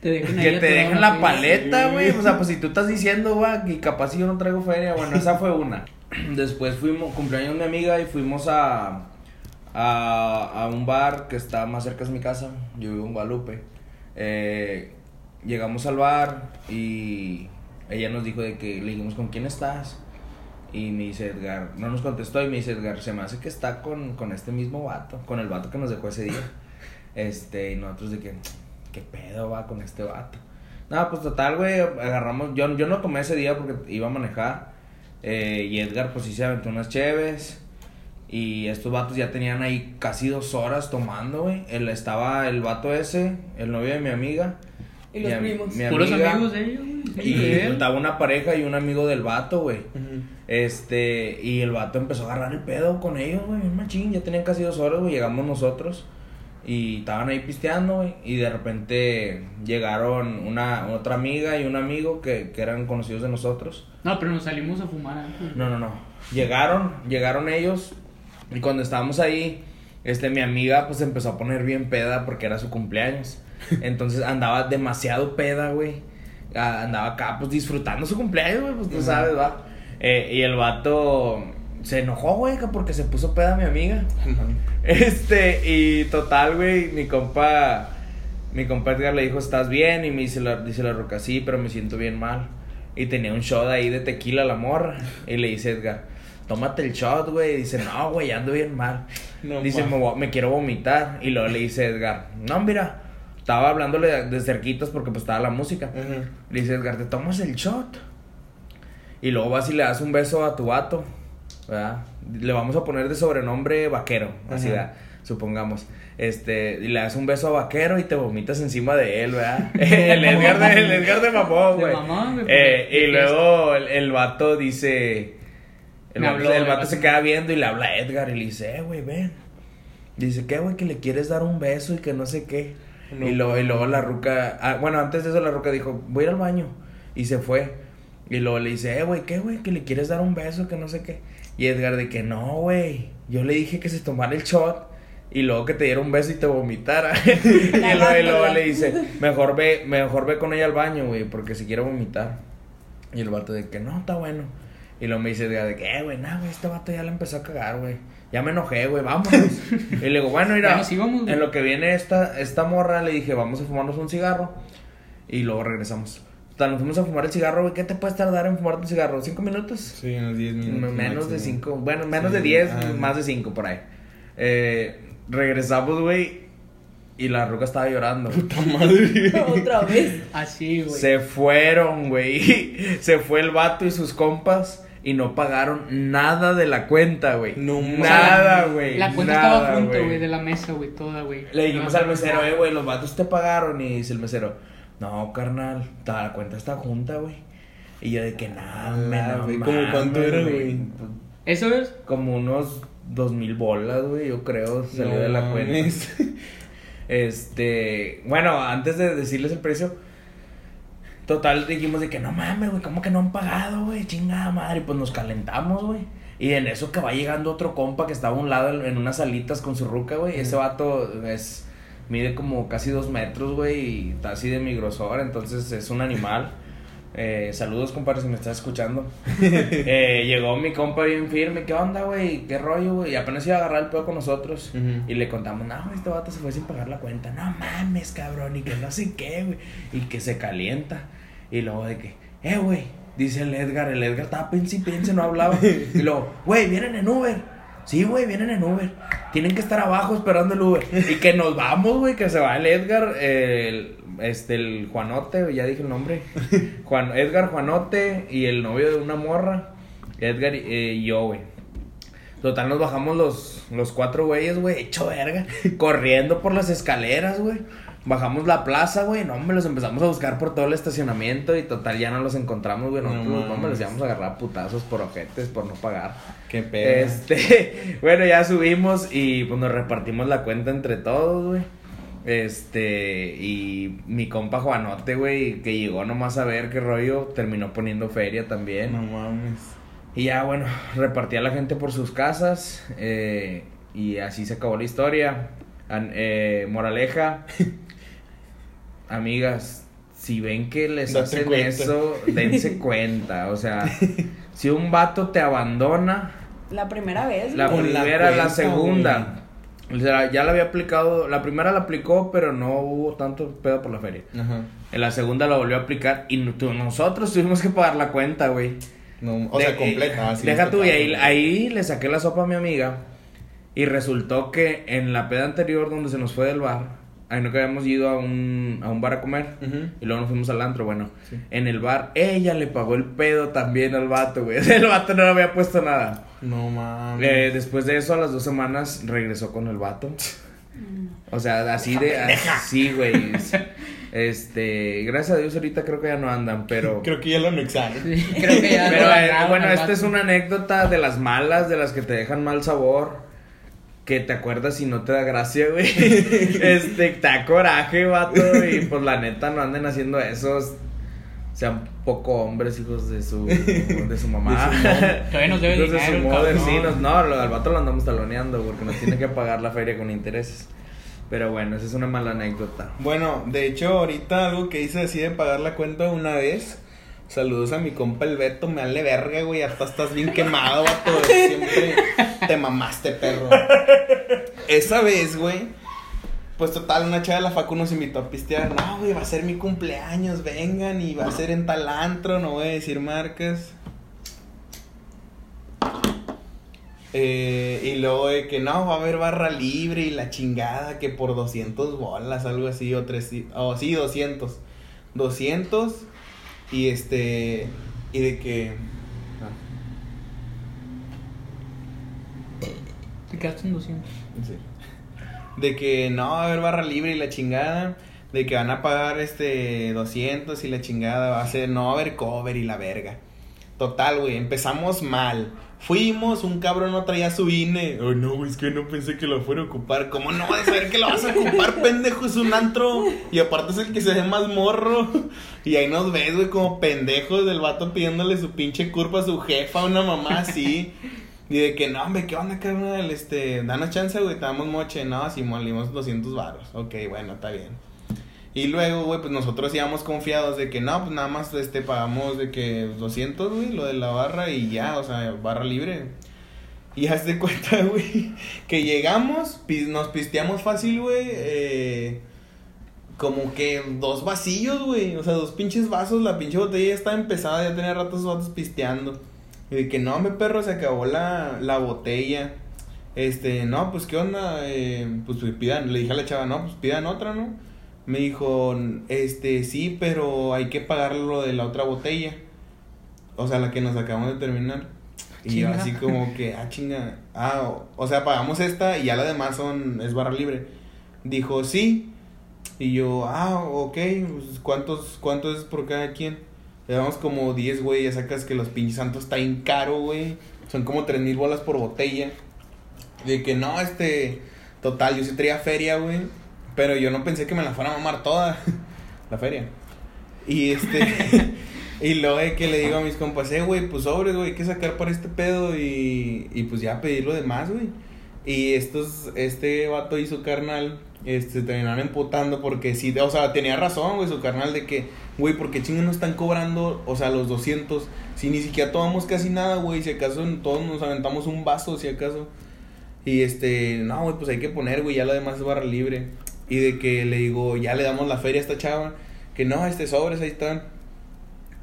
Te dejen Que te dejen la paleta, güey. O sea, pues si tú estás diciendo, güey, y capaz si yo no traigo feria. Bueno, esa fue una. *clears throat* Después fuimos, cumpleaños de mi amiga y fuimos a, a, a un bar que está más cerca de mi casa. Yo vivo en Guadalupe. Eh, llegamos al bar y ella nos dijo de que le dijimos, ¿con quién estás? Y me dice Edgar, no nos contestó y me dice Edgar, se me hace que está con, con este mismo vato, con el vato que nos dejó ese día. *laughs* Este, y nosotros de que, ¿qué pedo va con este vato? No, pues total, güey, agarramos, yo, yo no tomé ese día porque iba a manejar. eh, y Edgar, pues sí se aventó unas cheves. Y estos vatos ya tenían ahí casi dos horas tomando, güey. Él estaba el vato ese, el novio de mi amiga. Y los mi primos. mi Puros amiga, amigos de ellos, Y estaba una pareja y un amigo del vato, güey. Ujú. Este, y el vato empezó a agarrar el pedo con ellos, güey, machín, ya tenían casi dos horas, güey, llegamos nosotros y estaban ahí pisteando, güey, y de repente llegaron una otra amiga y un amigo que, que eran conocidos de nosotros. No, pero nos salimos a fumar antes. No, no, no. Llegaron, llegaron ellos y cuando estábamos ahí, este, mi amiga pues empezó a poner bien peda porque era su cumpleaños. *laughs* Entonces andaba demasiado peda, güey. Andaba acá pues disfrutando su cumpleaños, güey, pues tú sabes, va. Eh, y el vato se enojó, güey, que porque se puso peda mi amiga. *laughs* Este, y total, güey, mi compa, mi compa Edgar le dijo, ¿estás bien? Y me dice la, dice la roca, sí, pero me siento bien mal. Y tenía un shot ahí de tequila la morra. Y le dice Edgar, tómate el shot, güey. Y dice, no, güey, ando bien mal. No dice, me, me quiero vomitar. Y luego le dice Edgar, no, mira, estaba hablándole de, de cerquitas porque pues estaba la música. Le dice Edgar, te tomas el shot. Y luego vas y le das un beso a tu vato. ¿Verdad? Le vamos a poner de sobrenombre vaquero. Así. ¿verdad? Supongamos. Este, y le das un beso a vaquero y te vomitas encima de él, ¿verdad? *laughs* *laughs* el Edgar de, el Edgar de mamón, güey. Eh, y luego el, el vato dice. El Me habló, vato. se queda viendo y le habla a Edgar y le dice, eh, güey, ven. Dice, ¿qué, güey? Que le quieres dar un beso y que no sé qué. No. Y, luego, y luego la ruca, ah, bueno, antes de eso la ruca dijo, voy a ir al baño. Y se fue. Y luego le dice, eh, güey, ¿qué, güey? Que le quieres dar un beso, que no sé qué. Y Edgar de que no, güey. Yo le dije que se tomara el shot. Y luego que te diera un beso y te vomitara. *laughs* y, *laughs* luego, y luego le dice, mejor ve, mejor ve con ella al baño, güey, porque si quiere vomitar. Y el vato de que no, está bueno. Y luego me dice Edgar de que, eh, güey, nah, güey, este vato ya le empezó a cagar, güey. Ya me enojé, güey, vámonos. *laughs* y le digo, bueno, mira, íbamos, güey. en lo que viene esta, esta morra, le dije, vamos a fumarnos un cigarro. Y luego regresamos. Total, nos fuimos a fumar el cigarro, güey. ¿Qué te puedes tardar en fumar un cigarro? ¿Cinco minutos? Sí, unos 10 minutos. Menos de cinco. Bueno, menos Sí, de diez, ah. más de cinco por ahí. Eh, regresamos, güey. Y la ruca estaba llorando. Puta madre. *laughs* Otra vez. Así, güey. Se fueron, güey. *laughs* Se fue el vato y sus compas. Y no pagaron nada de la cuenta, güey. No Nada, güey. La cuenta nada, estaba junto, güey, de la mesa, güey, toda, güey. Le dijimos No, al mesero, eh, güey, los vatos te pagaron. Y dice el mesero, no, carnal, la cuenta está junta, güey. Y yo de que nada, Ah, güey, ¿cómo cuánto era, güey? ¿Eso es? Como unos dos mil bolas, güey, yo creo, salió No de la cuenta. Este, bueno, antes de decirles el precio, total dijimos de que no mames, güey, ¿cómo que no han pagado, güey? Chingada madre, y pues nos calentamos, güey. Y en eso que va llegando otro compa que estaba a un lado en, unas salitas con su ruca, güey. Ese vato es, mide como casi dos metros, güey, y está así de mi grosor, entonces es un animal. Eh, saludos, compadre, si me estás escuchando. *laughs* Eh, llegó mi compa bien firme. ¿Qué onda, güey? ¿Qué rollo, güey? Y apenas iba a agarrar el pedo con nosotros. Y le contamos, no, este vato se fue sin pagar la cuenta. No mames, cabrón. Y que no sé qué, güey. Y que se calienta. Y luego de que, eh, güey. Dice el Edgar. El Edgar estaba y pense, no hablaba. Y luego, güey, vienen en Uber. Sí, güey, vienen en Uber. Tienen que estar abajo esperando el Uber. Y que nos vamos, güey, que se va el Edgar, el, este, el Juanote, ya dije el nombre. *laughs* Juan, Edgar Juanote y el novio de una morra. Edgar y eh, y yo, güey. Total, nos bajamos los, los cuatro güeyes, güey, hecho verga. *laughs* Corriendo por las escaleras, güey. Bajamos la plaza, güey. No, hombre, los empezamos a buscar por todo el estacionamiento. Y total, ya no los encontramos, güey. No Nosotros, no, hombre, los íbamos a agarrar putazos por ojetes, por no pagar. Qué pedo. Este, *laughs* bueno, ya subimos y pues nos repartimos la cuenta entre todos, güey. Este, y mi compa Juanote, güey, que llegó nomás a ver qué rollo, terminó poniendo feria también. No mames. Y ya, bueno, repartía a la gente por sus casas. eh, y así se acabó la historia. An- eh, moraleja. *laughs* Amigas, si ven que les Date hacen cuenta. eso, dense *laughs* cuenta. O sea, si un vato te abandona, La primera vez. la la primera, la, cuenta, segunda. O sea, ya la había aplicado. La primera la aplicó, pero no hubo tanto pedo por la feria. Ajá. En la segunda la volvió a aplicar y nosotros tuvimos que pagar la cuenta, güey. No, o De- sea, completa. Deja tú, y ahí, le saqué la sopa a mi amiga. Y resultó que en la peda anterior donde se nos fue del bar, ahí no que habíamos ido a un, a un bar a comer. Y luego nos fuimos al antro, bueno. Sí. En el bar, ella le pagó el pedo también al vato, güey. *laughs* El vato no le había puesto nada. No mames. Eh, después de eso, a las dos semanas, regresó con el vato. O sea, así de... Así, güey. Este... Gracias a Dios ahorita creo que ya no andan, pero... *laughs* Creo que ya lo anexaron. Sí, *laughs* creo que ya. Pero eh, bueno, esta es una anécdota de las malas, de las que te dejan mal sabor. Que te acuerdas y no te da gracia, güey. *laughs* este, te da coraje, vato. Y pues la neta no anden haciendo eso. Sean poco hombres, hijos de su, de su mamá. *laughs* *laughs* Todavía nos debe de dinero, su mother, sí, nos- no, al vato lo andamos taloneando porque nos tiene que pagar la feria con intereses. Pero bueno, esa es una mala anécdota. Bueno, de hecho, ahorita algo que hice así de pagar la cuenta una vez. Saludos a mi compa el Beto, me ale verga, güey. Hasta estás bien quemado, vato. Siempre *laughs* te mamaste, perro. Esa vez, güey. Pues total, una chava de la facu nos invitó a pistear. No, güey, va a ser mi cumpleaños, vengan. Y va a ser en tal antro, no voy a decir marcas. Eh, y luego de que no, va a haber barra libre y la chingada que por 200 bolas, algo así, o tres, o sí, 200. 200 y este, y de que... Te quedaste en 200. Sí. De que no va a haber barra libre y la chingada. De que van a pagar este 200 y la chingada va a ser. No va a haber cover y la verga. Total, güey. Empezamos mal. Fuimos, un cabrón no traía su INE. Ay, no, güey, es que no pensé que lo fuera a ocupar. ¿Cómo no vas a saber que lo vas a ocupar, *laughs* pendejo? Es un antro. Y aparte es el que se ve más morro. Y ahí nos ves, güey, como pendejos del vato pidiéndole su pinche curva a su jefa, una mamá así. Y de que, no, hombre, ¿qué onda, carnal? Este, danos chance, güey, te damos moche. No, así molimos 200 varos. Ok, bueno, está bien. Y luego, güey, pues nosotros íbamos confiados de que no, pues nada más este pagamos de que 200, güey, lo de la barra y ya, o sea, barra libre. Y haz de cuenta, *laughs* güey, que llegamos, nos pisteamos fácil, güey, eh, como que dos vasillos, güey. O sea, dos pinches vasos. La pinche botella ya estaba empezada, ya tenía ratos vatos pisteando. Y de que no, me perro, se acabó la, la botella. Este, no, pues qué onda, eh, pues, pues pidan, le dije a la chava, no, pues pidan otra, ¿no? Me dijo, este, sí, pero hay que pagar lo de la otra botella. O sea, la que nos acabamos de terminar. Y yo así como que, ah, chinga. Ah, o, o sea, pagamos esta y ya la demás son, es barra libre. Dijo, sí. Y yo, ah, ok, pues, ¿cuántos, ¿cuánto es por cada quien? Le damos como 10, güey, ya sacas que los pinches santos está bien caro, güey. Son como 3 mil bolas por botella. De que no, este, total, yo sí traía feria, güey. Pero yo no pensé que me la fuera a mamar toda, *laughs* la feria. Y este, *laughs* y luego de que le digo a mis compas, eh, güey, pues sobres, güey, hay que sacar para este pedo y, y pues ya pedir lo demás, güey. Y estos, este vato y su carnal, este, terminaron emputando porque sí, o sea, tenía razón, güey, su carnal de que, güey, porque chingados nos están cobrando, o sea, los 200, si ni siquiera tomamos casi nada, güey, si acaso todos nos aventamos un vaso, si acaso. Y este, no, güey, pues hay que poner, güey, ya lo demás es barra libre. Y de que le digo, ya le damos la feria a esta chava, que no, este sobres, ahí están.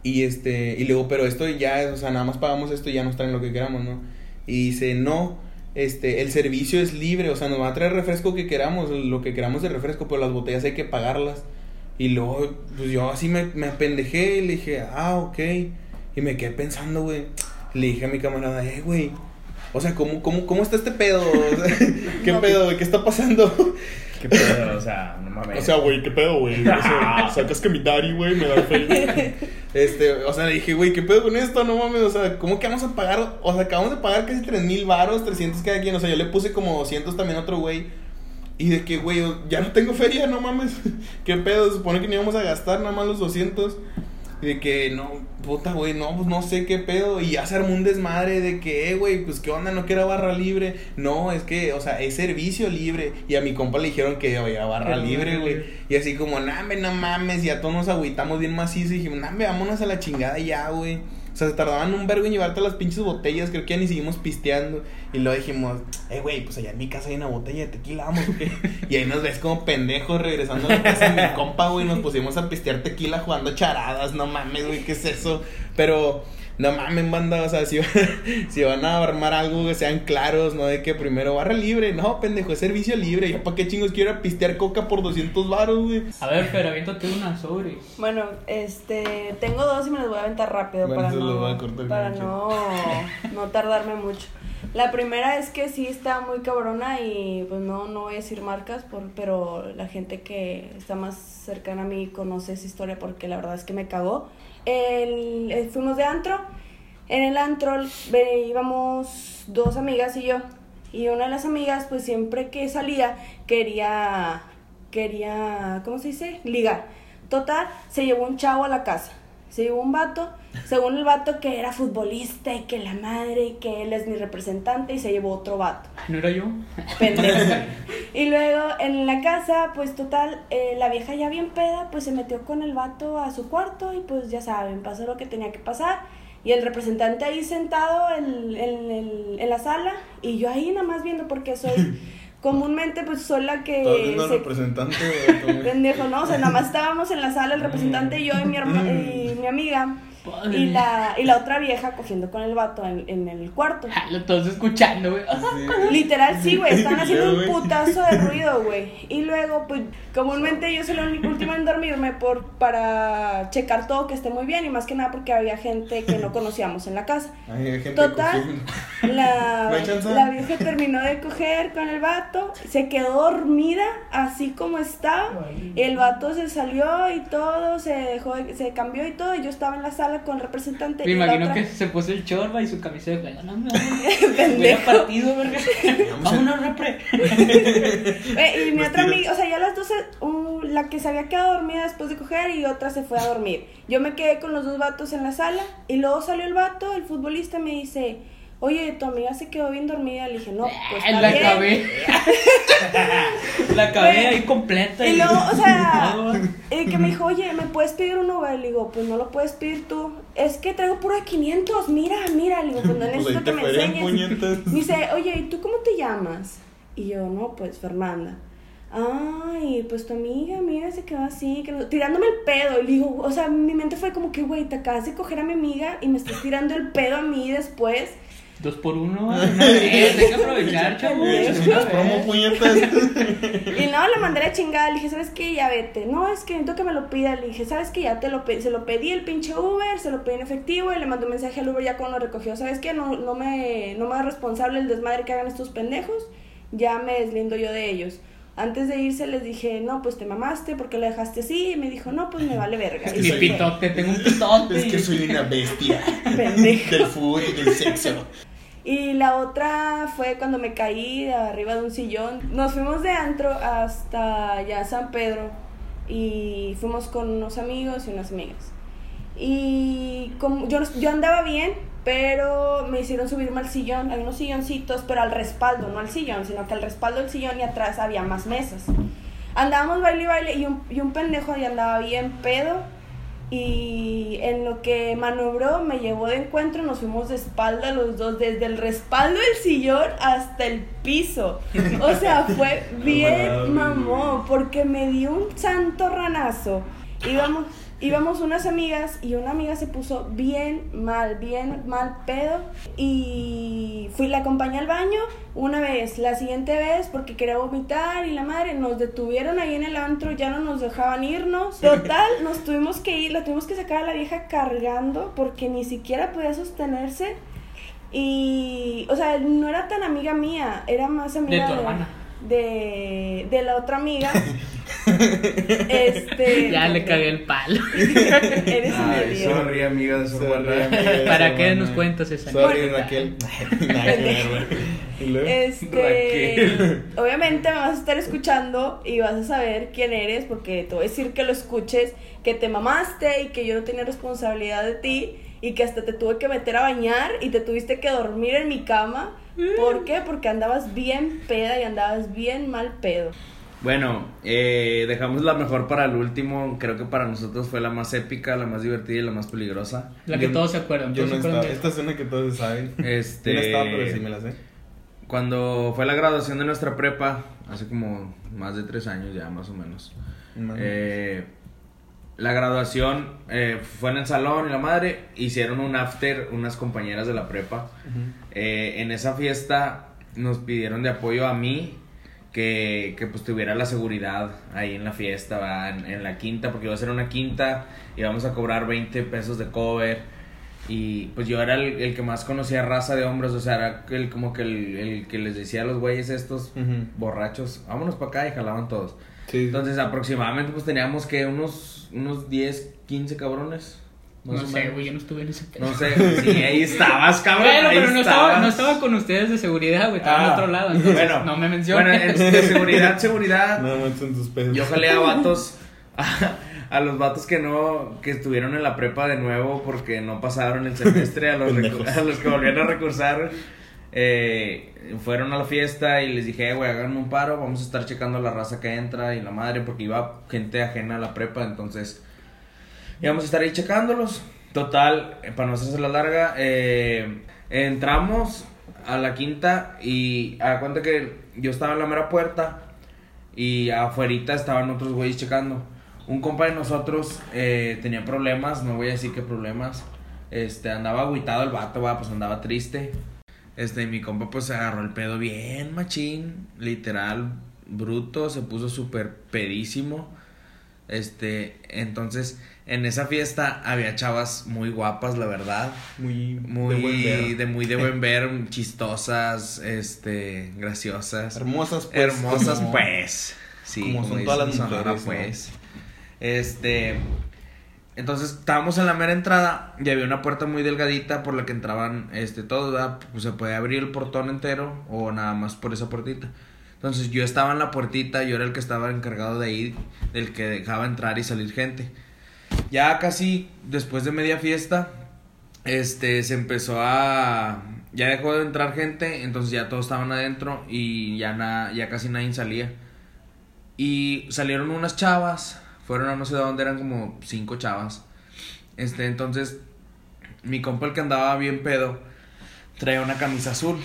Y este, y le digo, pero esto ya, o sea, nada más pagamos esto y ya nos traen lo que queramos, ¿no? Y dice, no, este, el servicio es libre, o sea, nos van a traer refresco que queramos, lo que queramos de refresco, pero las botellas hay que pagarlas. Y luego, pues yo así me, me apendejé y le dije, ah, ok. Y me quedé pensando, güey. Le dije a mi camarada, eh, güey. O sea, ¿cómo, cómo, cómo está este pedo? O *laughs* sea, ¿Qué No. pedo, güey? ¿Qué está pasando? ¿Qué pedo? O sea, no mames. O sea, güey, ¿qué pedo, güey? O sea, *laughs* sacas que mi daddy, güey, me da fe. *laughs* Este, o sea, le dije, güey, ¿qué pedo con esto? No mames, o sea, ¿cómo que vamos a pagar? O sea, acabamos de pagar casi 3 mil varos, 300 cada quien. O sea, yo le puse como 200 también a otro güey. Y de que, güey, ya no tengo feria, no mames. *laughs* ¿Qué pedo? Se supone que no íbamos a gastar nada más los 200. Y de que, no, puta, güey, no, pues no sé qué pedo. Y ya se armó un desmadre de que, eh, güey, pues qué onda, no quiero barra libre. No, es que, o sea, es servicio libre. Y a mi compa le dijeron que, oye, barra libre, güey. Y así como, nambe, no mames. Y a todos nos agüitamos bien macizo. Y dijimos, nambe, vámonos a la chingada ya, güey. O sea, se tardaban un vergo en llevarte las pinches botellas. Creo que ya ni seguimos pisteando. Y luego dijimos, eh, güey, pues allá en mi casa hay una botella de tequila, vamos, ¿o qué? Y ahí nos ves como pendejos regresando a la casa de mi compa, güey. Nos pusimos a pistear tequila jugando charadas. No mames, güey, ¿qué es eso? Pero, no mames, banda. O sea, si, *laughs* si van a armar algo, que sean claros, ¿no? De que primero barra libre. No, pendejo, es servicio libre. ¿Yo para qué chingos quiero ir a pistear coca por 200 baros, güey? A ver, pero aviéntate una sobre. Bueno, este, tengo dos y me las voy a aventar rápido Bueno, para, a no, cortar para no, *laughs* *laughs* no tardarme mucho. La primera es que sí está muy cabrona y pues no, no voy a decir marcas, por, pero la gente que está más cercana a mí conoce esa historia porque la verdad es que me cagó. El, eh, fuimos de antro, en el antro ve- íbamos dos amigas y yo. Y una de las amigas pues siempre que salía quería, quería, ¿cómo se dice? Ligar. Total, se llevó un chavo a la casa. Se llevó un vato, según el vato que era futbolista y que la madre y que él es mi representante y se llevó otro vato. ¿No era yo? Pendejo. *laughs* y luego en la casa, pues total, eh, la vieja ya bien peda, pues se metió con el vato a su cuarto y pues ya saben, pasó lo que tenía que pasar. Y el representante ahí sentado en, en- en- en la sala y yo ahí nada más viendo porque soy *laughs* comúnmente pues soy la que... Se- representante. *laughs* Pendejo, ¿no? O sea, nada más estábamos en la sala, el representante y yo y mi, herma- y mi amiga. Y la, y la otra vieja cogiendo con el vato en, en el cuarto. Ah, *laughs* Lo estás escuchando, güey. Sí. *laughs* Literal, sí, güey, están haciendo un putazo de *laughs* ruido, güey. Y luego, pues, comúnmente yo soy la única- última en dormirme por, para checar todo que esté muy bien y más que nada porque había gente que no conocíamos en la casa. Ay, gente Total, la, la vieja terminó de coger con el vato, se quedó dormida así como estaba, y el vato se salió y todo, se dejó, de- se cambió y todo, y yo estaba en la sala con el representante. Me y la imagino otra- que se puso el chorba y su camisa de juego. No, no, *laughs* Pendejo. Partido, verga. *laughs* Vámonos, repre. *laughs* Eh, y mi otra amiga, o sea, ya las dos, se- un- la que se había quedado dormida después de coger y otra se fue a dormir. Yo me quedé con los dos vatos en la sala y luego salió el vato, el futbolista, y me dice, oye, tu amiga se quedó bien dormida. Le dije, no, pues está la bien. acabé. *laughs* la acabé ahí completa. Y luego, o sea, *laughs* y que me dijo, oye, ¿me puedes pedir un Uber? Le digo, pues no lo puedes pedir tú. Es que traigo puro de 500, mira, mira. Le digo, pues no *laughs* Pues necesito que te me enseñes. puñetas. Me dice, oye, ¿y tú cómo te llamas? Y yo, no, pues Fernanda. ay, pues tu amiga, mira, se quedó así, que no- tirándome el pedo. Y le digo, o sea, mi mente fue como que, güey, te acabas de coger a mi amiga y me estás tirando el pedo a mí después. Dos por uno, una *laughs* vez, hay que aprovechar, chavos. Promo puñetas. *laughs* Y no, le mandé la chingada, le dije, ¿sabes qué? Ya vete. No, es que necesito que me lo pida. Le dije, ¿sabes qué? Ya te lo pedí, se lo pedí el pinche Uber, se lo pedí en efectivo y le mandé un mensaje al Uber ya cuando lo recogió. ¿Sabes qué? No, no me, no me responsable el desmadre que hagan estos pendejos. Ya me deslindo yo de ellos. Antes de irse les dije, no, pues te mamaste, porque lo dejaste así? Y me dijo, no, pues me vale verga. Y Mi se fue. pitote, tengo un pitote. Es que soy una bestia. *laughs* Pendejo. Del fútbol y del sexo. Y la otra fue cuando me caí arriba de un sillón. Nos fuimos de antro hasta ya San Pedro y fuimos con unos amigos y unas amigas. Y como yo, yo andaba bien, pero me hicieron subirme al sillón. Había unos silloncitos, pero al respaldo, no al sillón, sino que al respaldo del sillón y atrás había más mesas. Andábamos baile y baile y un, y un pendejo ahí andaba bien pedo. Y en lo que manobró me llevó de encuentro, nos fuimos de espalda los dos, desde el respaldo del sillón hasta el piso. O sea, fue *laughs* bien mamón, porque me dio un santo ranazo. Íbamos, *laughs* íbamos unas amigas y una amiga se puso bien mal, bien mal pedo. Y fui, la acompañé al baño una vez, la siguiente vez porque quería vomitar y la madre nos detuvieron ahí en el antro, ya no nos dejaban irnos. Total, *laughs* nos tuvimos que ir, la tuvimos que sacar a la vieja cargando porque ni siquiera podía sostenerse. Y, o sea, no era tan amiga mía, era más amiga tu hermana. de, de la otra amiga. *laughs* este. *laughs* Ya le cagué el palo. *laughs* Eres un Ay, idiota. sorry, amiga Sorry, ¿Para qué nos cuentas esa Sorry? Raquel. *laughs* Este, Raquel. obviamente me vas a estar escuchando y vas a saber quién eres porque te voy a decir que lo escuches, que te mamaste y que yo no tenía responsabilidad de ti y que hasta te tuve que meter a bañar y te tuviste que dormir en mi cama. ¿Por qué? Porque andabas bien peda y andabas bien mal pedo. Bueno, eh, dejamos la mejor para el último. Creo que para nosotros fue la más épica, la más divertida y la más peligrosa. La que Yo- todos se acuerdan. Yo no acuerdan Esta es una que todos saben. *laughs* Este, Yo no estaba, pero sí me la sé. Cuando fue la graduación de nuestra prepa, hace como más de tres años ya, más o menos. Más Eh, la graduación eh, fue en el salón y la madre hicieron un after unas compañeras de la prepa. Eh, en esa fiesta nos pidieron de apoyo a mí que, que pues tuviera la seguridad ahí en la fiesta, ¿va? En, en la quinta, porque iba a ser una quinta, íbamos a cobrar 20 pesos de cover. Y pues yo era el, el que más conocía raza de hombres, o sea, era el, como que el, el que les decía a los güeyes estos borrachos, vámonos para acá y jalaban todos. Sí. Entonces aproximadamente pues teníamos que unos, unos 10, 15 cabrones. Más No sé, güey, yo no estuve en ese pedo. No sé, sí, ahí estabas, cabrón. Bueno, ahí pero no estaba, no estaba con ustedes de seguridad, güey. Estaba en Ah, otro lado. Entonces, bueno, no me menciones. Bueno, en- de seguridad, *laughs* seguridad. Nada más son tus pedos. Yo jalé a vatos, *laughs* a, a los vatos que no, que estuvieron en la prepa de nuevo porque no pasaron el semestre, a los, a los que volvieron a recursar, eh, fueron a la fiesta y les dije, "Eh, güey, hagan un paro, vamos a estar checando la raza que entra y la madre, porque iba gente ajena a la prepa, entonces íbamos a estar ahí checándolos. Total, eh, para no hacerse la larga, eh, entramos a la quinta y a cuenta que yo estaba en la mera puerta y afuerita estaban otros güeyes checando. Un compa de nosotros eh, tenía problemas, no voy a decir qué problemas. Este, andaba agüitado el vato, va, pues andaba triste. Este, y mi compa pues agarró el pedo bien machín, literal, bruto, se puso súper pedísimo. Este, entonces, en esa fiesta había chavas muy guapas, la verdad. Muy, Muy de buen ver. de muy de buen *laughs* ver, chistosas, este, graciosas. Hermosas, pues. Hermosas, como- pues. Sí, como son dicen todas las Sonora, mujeres, ¿no? pues. Este. Entonces estábamos en la mera entrada y había una puerta muy delgadita por la que entraban este todos, ¿verdad? Pues se podía abrir el portón entero o nada más por esa puertita. Entonces yo estaba en la puertita, yo era el que estaba encargado de ir, del que dejaba entrar y salir gente. Ya casi después de media fiesta, este se empezó a ya dejó de entrar gente, entonces ya todos estaban adentro y ya na- ya casi nadie salía. Y salieron unas chavas, fueron a no sé dónde, eran como cinco chavas. Este, entonces, mi compa el que andaba bien pedo, traía una camisa azul.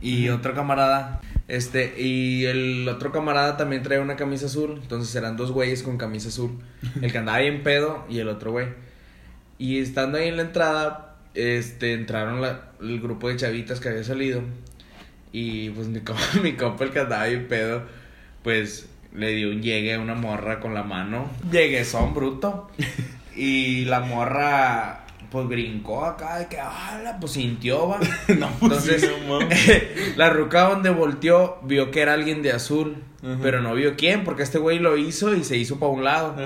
Y otro camarada Este, y el otro camarada también traía una camisa azul. Entonces eran dos güeyes con camisa azul. El que andaba bien pedo y el otro güey. Y estando ahí en la entrada, este, entraron la, el grupo de chavitas que había salido. Y pues mi *laughs* compa, mi compa el que andaba bien pedo, pues le dio un llegue a una morra con la mano. Llegué son bruto. *laughs* Y la morra pues brincó acá de que, ala, pues sintió, va. *laughs* no, pues Entonces, sí, no *laughs* la ruca donde volteó vio que era alguien de azul, pero no vio quién, porque este güey lo hizo y se hizo para un lado.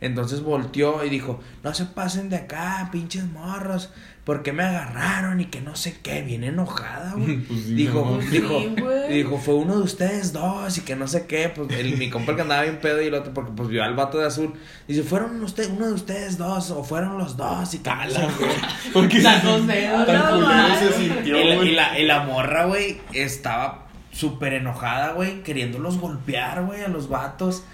Entonces volteó y dijo, no se pasen de acá, pinches morros, porque me agarraron y que no sé qué, bien enojada, güey. *laughs* Pues sí, dijo, no. *laughs* dijo, Sí, güey. dijo, fue uno de ustedes dos y que no sé qué, pues el, mi compa el que andaba bien pedo y el otro, porque pues vio al vato de azul. Dice, fueron usted, uno de ustedes dos, o fueron los dos y sé qué. Porque Las dos dedos. güey. y la, y la morra, güey, estaba súper enojada, güey, queriéndolos golpear, güey, a los vatos.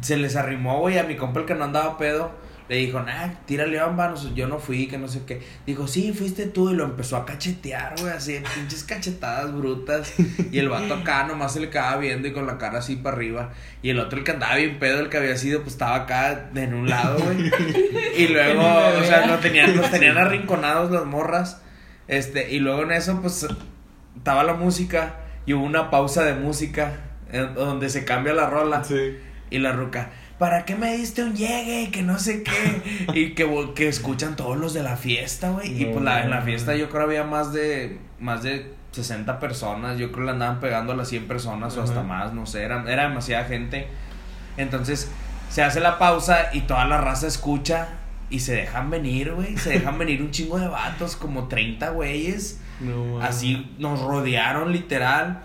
Se les arrimó, güey, a mi compa el que no andaba pedo. Le dijo, nah, tírale bamba, no sé, yo no fui, que no sé qué. Dijo, sí, fuiste tú, y lo empezó a cachetear, güey, así, pinches cachetadas brutas. Y el vato acá nomás se le quedaba viendo y con la cara así para arriba. Y el otro, el que andaba bien pedo, el que había sido, pues estaba acá en un lado, güey. Y *laughs* luego, o sea, lo tenían, los tenían arrinconados las morras. Este, y luego en eso, pues, estaba la música y hubo una pausa de música en- donde se cambia la rola. Sí. Y la ruca, ¿para qué me diste un llegue? Y que no sé qué. y que, que escuchan todos los de la fiesta, güey. y pues la, en la fiesta yo creo había más de, más de 60 personas. Yo creo le andaban pegando a las 100 personas o hasta más, no sé. Era, era demasiada gente. Entonces se hace la pausa y toda la raza escucha. Y se dejan venir, güey. Se dejan *laughs* venir un chingo de vatos, como 30 güeyes. No. Así nos rodearon literal.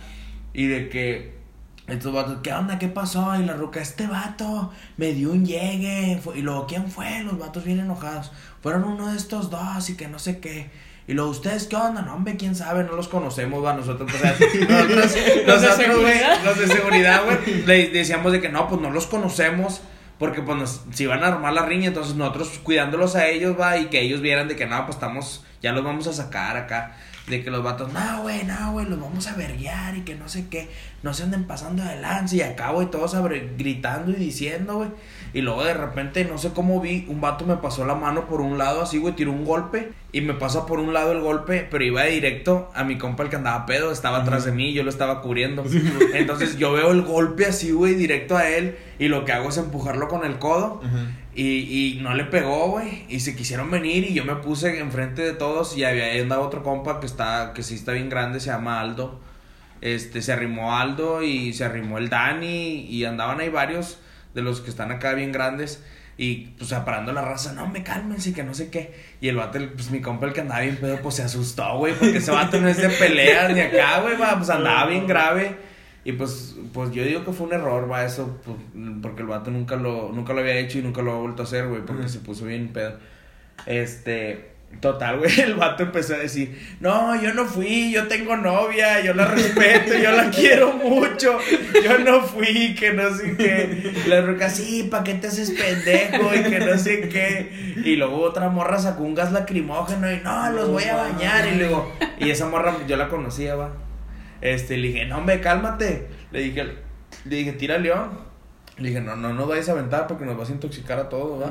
Y de que estos vatos, ¿qué onda? ¿Qué pasó? Y la ruca, este vato me dio un llegue. Y luego, ¿quién fue? Los vatos bien enojados. Fueron uno de estos dos y que no sé qué. Y luego, ¿ustedes qué onda? No, hombre, quién sabe, no los conocemos, va. Nosotros, o sea, *laughs* nosotros, Los de nosotros, güey, seguridad. los de seguridad, güey, le decíamos de que no, pues no los conocemos. Porque pues nos, si iban a armar la riña, entonces nosotros cuidándolos a ellos, va, y que ellos vieran de que no, pues estamos, ya los vamos a sacar acá. De que los vatos, no, güey, no, güey, los vamos a verguiar y que no sé qué, no se anden pasando de lanza y acá, güey, todos gritando y diciendo, güey. Y luego de repente, no sé cómo vi, un vato me pasó la mano por un lado así, güey, tiró un golpe y me pasa por un lado el golpe, pero iba directo a mi compa el que andaba pedo, estaba atrás de mí y yo lo estaba cubriendo. Entonces yo veo el golpe así, güey, directo a él y lo que hago es empujarlo con el codo. Ajá. Y, y no le pegó, güey. Y se quisieron venir y yo me puse enfrente de todos y había ahí andaba otro compa que está, que sí está bien grande, se llama Aldo. Este, se arrimó Aldo y se arrimó el Dani y andaban ahí varios de los que están acá bien grandes. Y pues aparando la raza, no me cálmense, que no sé qué. Y el vato, pues mi compa, el que andaba bien pedo, pues se asustó, güey, porque ese vato no es de peleas ni acá, güey, pues andaba bien grave. Y pues, pues yo digo que fue un error, va, eso, pues, porque el vato nunca lo, nunca lo había hecho y nunca lo ha vuelto a hacer, güey, porque se puso bien pedo. Este, total, *laughs* güey, el vato empezó a decir, no, yo no fui, yo tengo novia, yo la respeto, yo la *laughs* quiero mucho, yo no fui, que no sé qué. La roca, sí, ¿pa' qué te haces pendejo? Y que no sé qué. Y luego otra morra sacó un gas lacrimógeno y no, los voy a bañar. Y luego, y esa morra yo la conocía, va. Este, le dije, no, hombre, cálmate. Le dije, le dije, tira león. Le dije, no, no, no vayas a aventar porque nos vas a intoxicar a todos, va.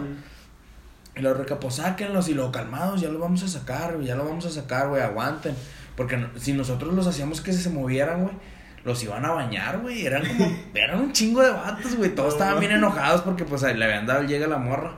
Y los reca, pues sáquenlos y luego calmados, ya los vamos a sacar, ya los vamos a sacar, güey, aguanten. Porque no- si nosotros los hacíamos que se movieran, güey, los iban a bañar, güey. Eran como, *laughs* eran un chingo de vatos, güey. Todos estaban bien enojados porque pues le habían dado el llegue a la morra.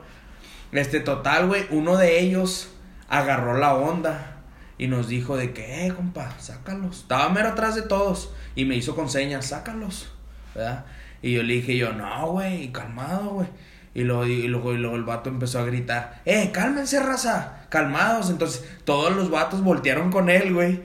Este, total, güey, uno de ellos agarró la onda y nos dijo de que, eh, compa, sácalos. Estaba mero atrás de todos y me hizo con señas, sácalos, ¿verdad? Y yo le dije yo, no, güey, calmado, güey. Y luego, y, luego, y luego el vato empezó a gritar, eh, cálmense, raza, calmados. Entonces todos los vatos voltearon con él, güey.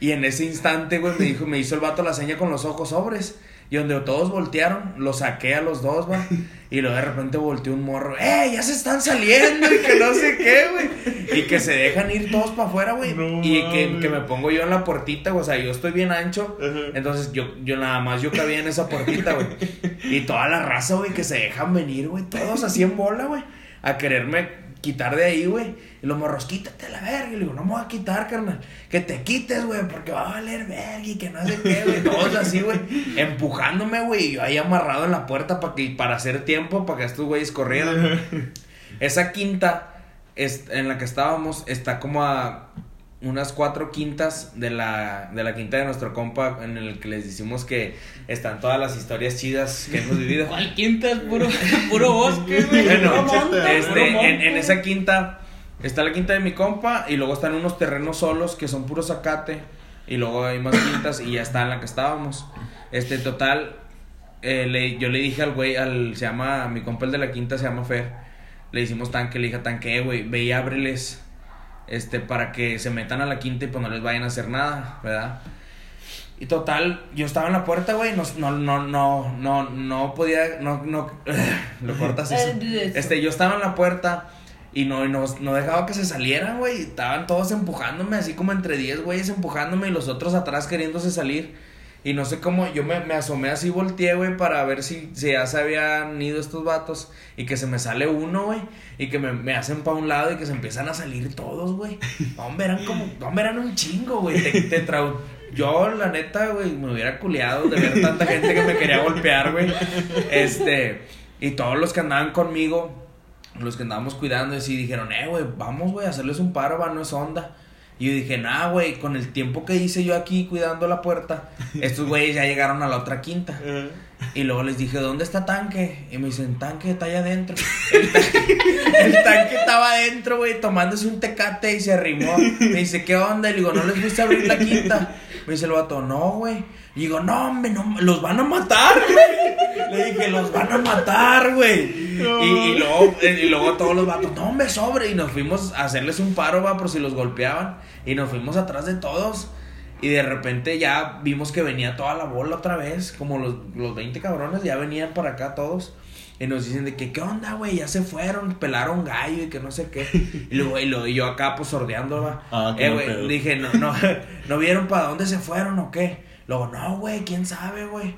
Y en ese instante, güey, me dijo, me hizo el vato la seña con los ojos sobres. Y donde todos voltearon, lo saqué a los dos, va. Y luego de repente volteó un morro, ¡eh! Ya se están saliendo y que no sé qué, güey. Y que se dejan ir todos para afuera, güey. No y que, que me pongo yo en la puertita, güey. O sea, yo estoy bien ancho. Entonces yo, yo nada más yo cabía en esa puertita, güey. *laughs* Y toda la raza, güey, que se dejan venir, güey. Todos así en bola, güey. A quererme quitar de ahí, güey. Y los morros, quítate la verga. Y le digo, no me voy a quitar, carnal. Que te quites, güey, porque va a valer verga y que no sé qué, güey. Todos *laughs* así, güey. Empujándome, güey. Y yo ahí amarrado en la puerta para que, para hacer tiempo, para que estos güeyes corrieran. *laughs* Esa quinta es, en la que estábamos está como a unas cuatro quintas de la, de la quinta de nuestro compa en el que les decimos que están todas las historias chidas que hemos vivido. ¿Cuál quinta? Es puro, *laughs* puro bosque, güey. *laughs* Bueno, este, puro en, esa quinta está la quinta de mi compa y luego están unos terrenos solos que son puro zacate y luego hay más quintas y ya está en la que estábamos. Este, total, eh, le- yo le dije al güey, al, se llama, mi compa el de la quinta se llama Fer, le hicimos tanque, le dije tanque, "Eh, güey, ve y ábreles, este, para que se metan a la quinta y pues no les vayan a hacer nada, ¿verdad? Y total, yo estaba en la puerta, güey, no, no, no, no, no, no podía, no, no, *sighs* lo cortas eso. *laughs* Este, yo estaba en la puerta y no, y no, no dejaba que se salieran, güey. Estaban todos empujándome, así como entre 10 güeyes empujándome y los otros atrás queriéndose salir. Y no sé cómo, yo me, me asomé así, volteé, güey, para ver si, si ya se habían ido estos vatos. Y que se me sale uno, güey. Y que me, me hacen para un lado y que se empiezan a salir todos, güey. *laughs* Hombre, eran como, hombre, eran un chingo, güey. Te, te trau- Yo, la neta, güey, me hubiera culeado de ver tanta gente que me quería golpear, güey. Este, y todos los que andaban conmigo, los que andábamos cuidando, así dijeron, eh, güey, vamos, güey, a hacerles un paro, va, no es onda. Y yo dije, nah, güey, con el tiempo que hice yo aquí cuidando la puerta, estos güeyes ya llegaron a la otra quinta. Y luego les dije, ¿dónde está tanque? Y me dicen, tanque está allá adentro. El tanque, el tanque estaba adentro, güey, tomándose un tecate y se arrimó. Me dice, ¿qué onda? Y le digo, ¿no les fuiste a abrir la quinta? Me dice el vato, no, güey. Y digo, no, hombre, no, los van a matar, güey. Le dije, los van a matar, güey. Y, y luego, eh, y luego todos los vatos, no, hombre, sobre. Y nos fuimos a hacerles un paro, va, por si los golpeaban. Y nos fuimos atrás de todos. Y de repente ya vimos que venía toda la bola otra vez. Como los, los 20 cabrones ya venían para acá todos. Y nos dicen de que, ¿qué onda, güey? Ya se fueron, pelaron gallo y que no sé qué. Y luego, y, lo- y yo acá, pues, sordeando, va. Ah, eh, güey, dije, no, no, *laughs* ¿no vieron para dónde se fueron o qué? Luego, no, güey, quién sabe, güey.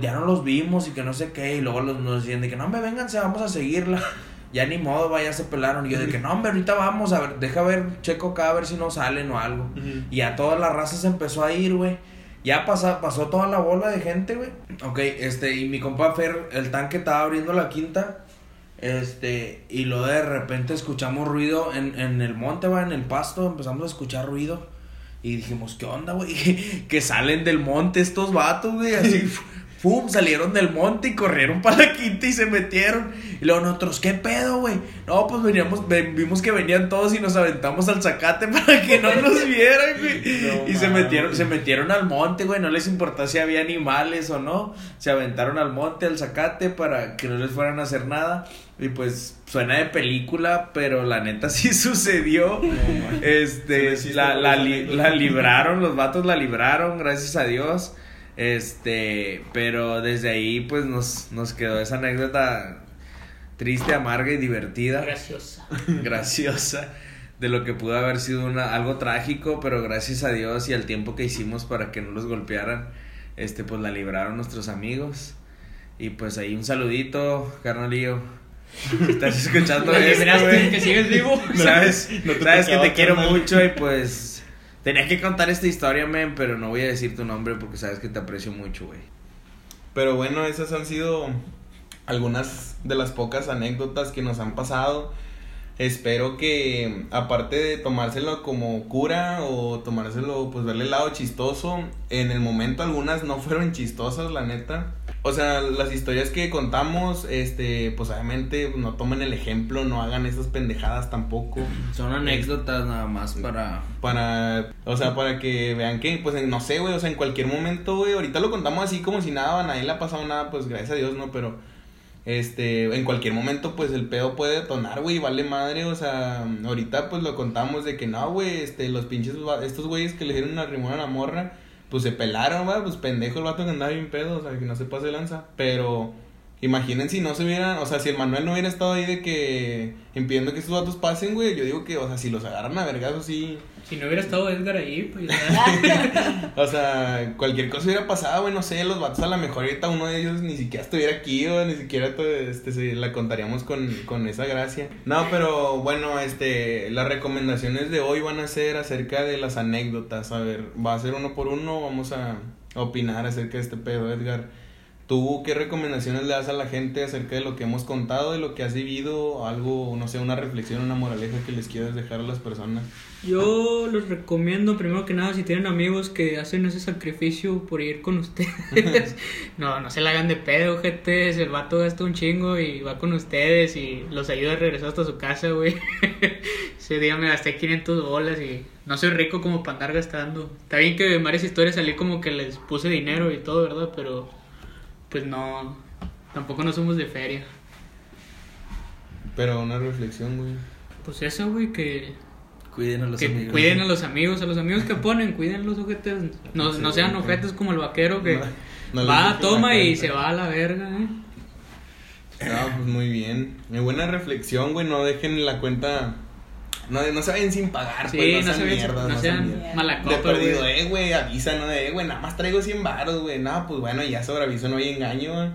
Ya no los vimos y que no sé qué. Y luego los, nos decían de que, no, me vénganse, vamos a seguirla. *laughs* Ya ni modo, vaya, se pelaron. Y yo de que, no, hombre, ahorita vamos, a ver, deja ver, checo acá, a ver si no salen o algo. Y a toda la raza se empezó a ir, güey. Ya pasa, pasó toda la bola de gente, güey. Ok, este, y mi compa Fer, el tanque estaba abriendo la quinta. Este, y luego de repente escuchamos ruido en, en el monte, va, en el pasto, empezamos a escuchar ruido. Y dijimos, ¿qué onda, güey? *laughs* que salen del monte estos vatos, güey, así. *laughs* ¡Pum! Salieron del monte y corrieron para la quinta y se metieron. Y luego nosotros, ¿qué pedo, güey? No, pues veníamos, ve- vimos que venían todos y nos aventamos al zacate *laughs* para que no nos vieran, güey. *laughs* No y se metieron, se metieron al monte, güey. No les importó si había animales o no. Se aventaron al monte, al zacate, para que no les fueran a hacer nada. Y pues suena de película, pero la neta *laughs* sí sucedió. Este, la, la, li- la libraron, los vatos la libraron, gracias a Dios. Este, pero desde ahí pues nos, nos quedó esa anécdota triste, amarga y divertida, Graciosa. *laughs* graciosa, de lo que pudo haber sido una, algo trágico, pero gracias a Dios y al tiempo que hicimos para que no los golpearan, este, pues la libraron nuestros amigos. Y pues ahí un saludito, carnalillo. Si estás escuchando *laughs* Me esto, que sigues vivo. Sabes, No te sabes que te quiero mucho y pues tenía que contar esta historia, men, pero no voy a decir tu nombre porque sabes que te aprecio mucho, güey. Pero bueno, esas han sido algunas de las pocas anécdotas que nos han pasado. Espero que, aparte de tomárselo como cura o tomárselo, pues verle el lado chistoso, en el momento algunas no fueron chistosas, la neta. O sea, las historias que contamos, este, pues obviamente no tomen el ejemplo, no hagan esas pendejadas tampoco. Son anécdotas nada más para... Para, o sea, para que vean que, pues, no sé, güey, o sea, en cualquier momento, güey, ahorita lo contamos así como si nada, a nadie le ha pasado nada, pues, gracias a Dios, ¿no? Pero, este, en cualquier momento, pues, el pedo puede detonar, güey, vale madre, o sea, ahorita, pues, lo contamos de que no, güey, este, los pinches, estos güeyes que le dieron una rimón a la morra, pues, se pelaron, va, pues, pendejo el vato que andaba bien pedo, o sea, que no se pase lanza, pero... Imaginen si no se hubieran, o sea, si el Manuel no hubiera estado ahí de que impidiendo que estos datos pasen, güey, yo digo que, o sea, si los agarran a vergazo, sí. Si no hubiera estado Edgar ahí, pues. *laughs* O sea, cualquier cosa hubiera pasado, güey, no sé, los vatos a lo mejor ahorita uno de ellos ni siquiera estuviera aquí, o ni siquiera este, se la contaríamos con, con esa gracia. No, pero bueno, este, las recomendaciones de hoy van a ser acerca de las anécdotas, a ver, va a ser uno por uno, vamos a opinar acerca de este pedo, Edgar. ¿Tú qué recomendaciones le das a la gente acerca de lo que hemos contado, de lo que has vivido, algo, no sé, una reflexión, una moraleja que les quieras dejar a las personas? Yo los recomiendo, primero que nada, si tienen amigos que hacen ese sacrificio por ir con ustedes, *laughs* no, no se la hagan de pedo, gente. El vato gasta un chingo y va con ustedes y los ayuda a regresar hasta su casa, güey. *laughs* Ese día me gasté 500 bolas y no soy rico como para andar gastando. Está bien que en varias historias salí como que les puse dinero y todo, ¿verdad? Pero pues no, tampoco no somos de feria. Pero una reflexión, güey. Pues eso, güey, que, Cuiden a los que amigos. cuiden a los amigos, a los amigos que ponen, cuiden los ojetes. No, no sean ojetes como el vaquero que No- no les va, toma y se va a la verga, ¿eh? No, pues muy bien. Muy buena reflexión, güey. No dejen la cuenta. No, no se vayan sin pagar, Sí, pues. no, No, sean sean, mierdas, no no sean mierdas. mala De copa, perdido, güey. eh, güey, avisa, ¿no? De, eh, güey, nada más traigo 100 varos, güey. No, pues bueno, ya sobre aviso no hay engaño, güey.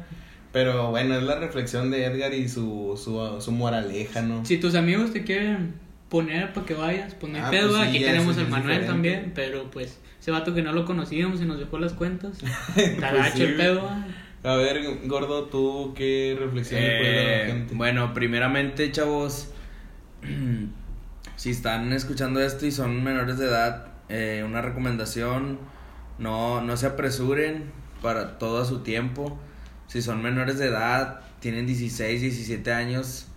Pero bueno, es la reflexión de Edgar y su, su, su moraleja, ¿no? Si tus amigos te quieren poner para que vayas, pues no hay Ah, pedo, pues sí, aquí tenemos al Manuel diferente. también, pero pues ese vato que no lo conocíamos y nos dejó las cuentas. *laughs* Está Pues sí, el pedo. ¿eh? A ver, gordo, ¿tú qué reflexión le puedes dar a la Eh, gente? bueno, primeramente, chavos, *clears throat* si están escuchando esto y son menores de edad, eh, una recomendación, no, no se apresuren para todo a su tiempo. Si son menores de edad, tienen 16, 17 años,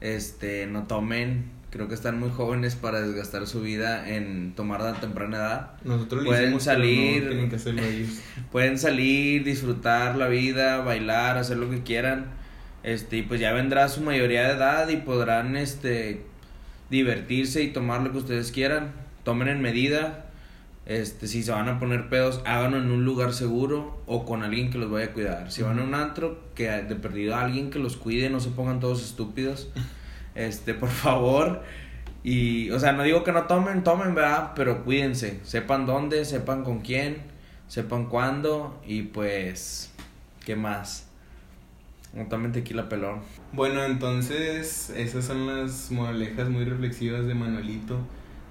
este, no tomen. Creo que están muy jóvenes para desgastar su vida en tomar a temprana edad. Nosotros pueden hicimos, pero no salir. tienen que hacerlo ellos. *laughs* Pueden salir, disfrutar la vida, bailar, hacer lo que quieran. Este, y pues ya vendrá su mayoría de edad y podrán este divertirse y tomar lo que ustedes quieran. Tomen en medida. Este, si se van a poner pedos, háganlo en un lugar seguro o con alguien que los vaya a cuidar. Si van a un antro, que de perdido alguien que los cuide, no se pongan todos estúpidos. *laughs* Este, por favor. Y, o sea, no digo que no tomen, tomen, ¿verdad? Pero cuídense. Sepan dónde, sepan con quién, sepan cuándo. Y pues, ¿qué más? No tomen tequila pelón. Bueno, entonces esas son las moralejas muy reflexivas de Manuelito.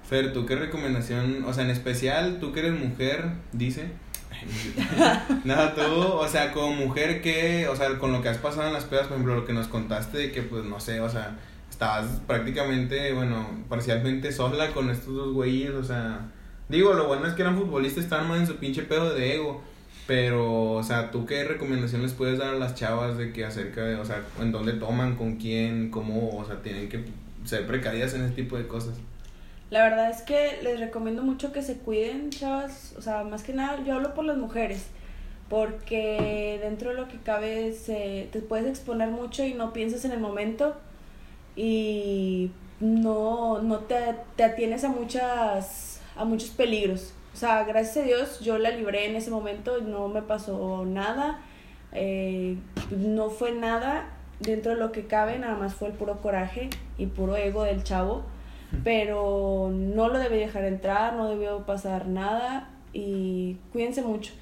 Fer, ¿tú qué recomendación, o sea, en especial, tú que eres mujer, dice? *laughs* Nada, tú, o sea, como mujer que, o sea, con lo que has pasado en las pedas, por ejemplo, lo que nos contaste de que, pues, no sé, o sea, estabas prácticamente, bueno, parcialmente sola con estos dos güeyes, o sea, digo, lo bueno es que eran futbolistas, estaban más en su pinche pedo de ego. Pero, o sea, ¿tú qué recomendación les puedes dar a las chavas de que acerca de, o sea, en dónde toman, con quién, cómo, o sea, tienen que ser precavidas en ese tipo de cosas? La verdad es que les recomiendo mucho que se cuiden, chavas. O sea, más que nada, yo hablo por las mujeres. Porque dentro de lo que cabe se, te puedes exponer mucho y no piensas en el momento. Y no, no te, te atienes a, muchas, a muchos peligros. O sea, gracias a Dios yo la libré en ese momento, no me pasó nada. eh, no fue nada dentro de lo que cabe, nada más fue el puro coraje y puro ego del chavo pero no lo debe dejar entrar, no debió pasar nada y cuídense mucho.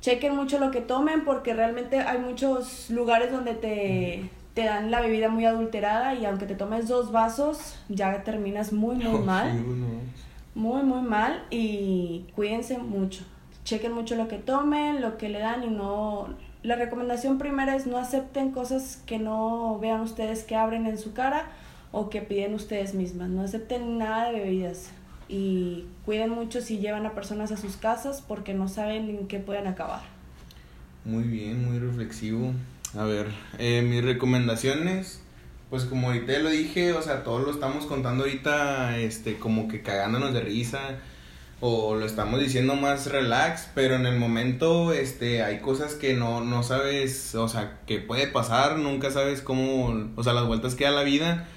Chequen mucho lo que tomen porque realmente hay muchos lugares donde te, te dan la bebida muy adulterada y aunque te tomes dos vasos ya terminas muy muy *laughs* mal, Sí, no. Muy muy mal y cuídense mucho. Chequen mucho lo que tomen, lo que le dan y no... La recomendación primera es no acepten cosas que no vean ustedes que abren en su cara o que piden ustedes mismas. No acepten nada de bebidas y cuiden mucho si llevan a personas a sus casas porque no saben en qué pueden acabar. Muy bien, muy reflexivo. A ver, eh, mis recomendaciones, pues como ahorita lo dije, o sea, todos lo estamos contando ahorita, este, como que cagándonos de risa, o lo estamos diciendo más relax, pero en el momento, este, hay cosas que no, no sabes, o sea, que puede pasar, nunca sabes cómo, o sea, las vueltas que da la vida.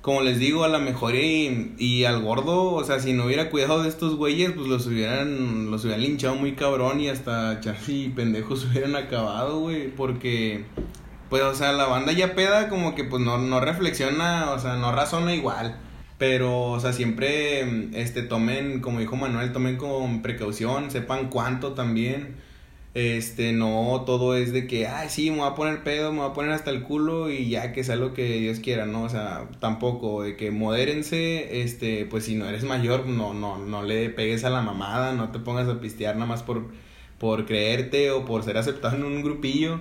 Como les digo, a lo mejor y, y al gordo, o sea, si no hubiera cuidado de estos güeyes, pues los hubieran, los hubieran linchado muy cabrón y hasta *laughs* Charlie y pendejos hubieran acabado, güey, porque pues, o sea, la banda ya peda como que pues no, no reflexiona, o sea, no razona igual. Pero, o sea, siempre, este, tomen, como dijo Manuel, tomen con precaución, sepan cuánto también. Este, no todo es de que, ay, sí, me voy a poner pedo, me voy a poner hasta el culo y ya que sea lo que Dios quiera, ¿no? O sea, tampoco, de que modérense, este, pues si no eres mayor, no, no, no le pegues a la mamada, no te pongas a pistear nada más por, por creerte o por ser aceptado en un grupillo.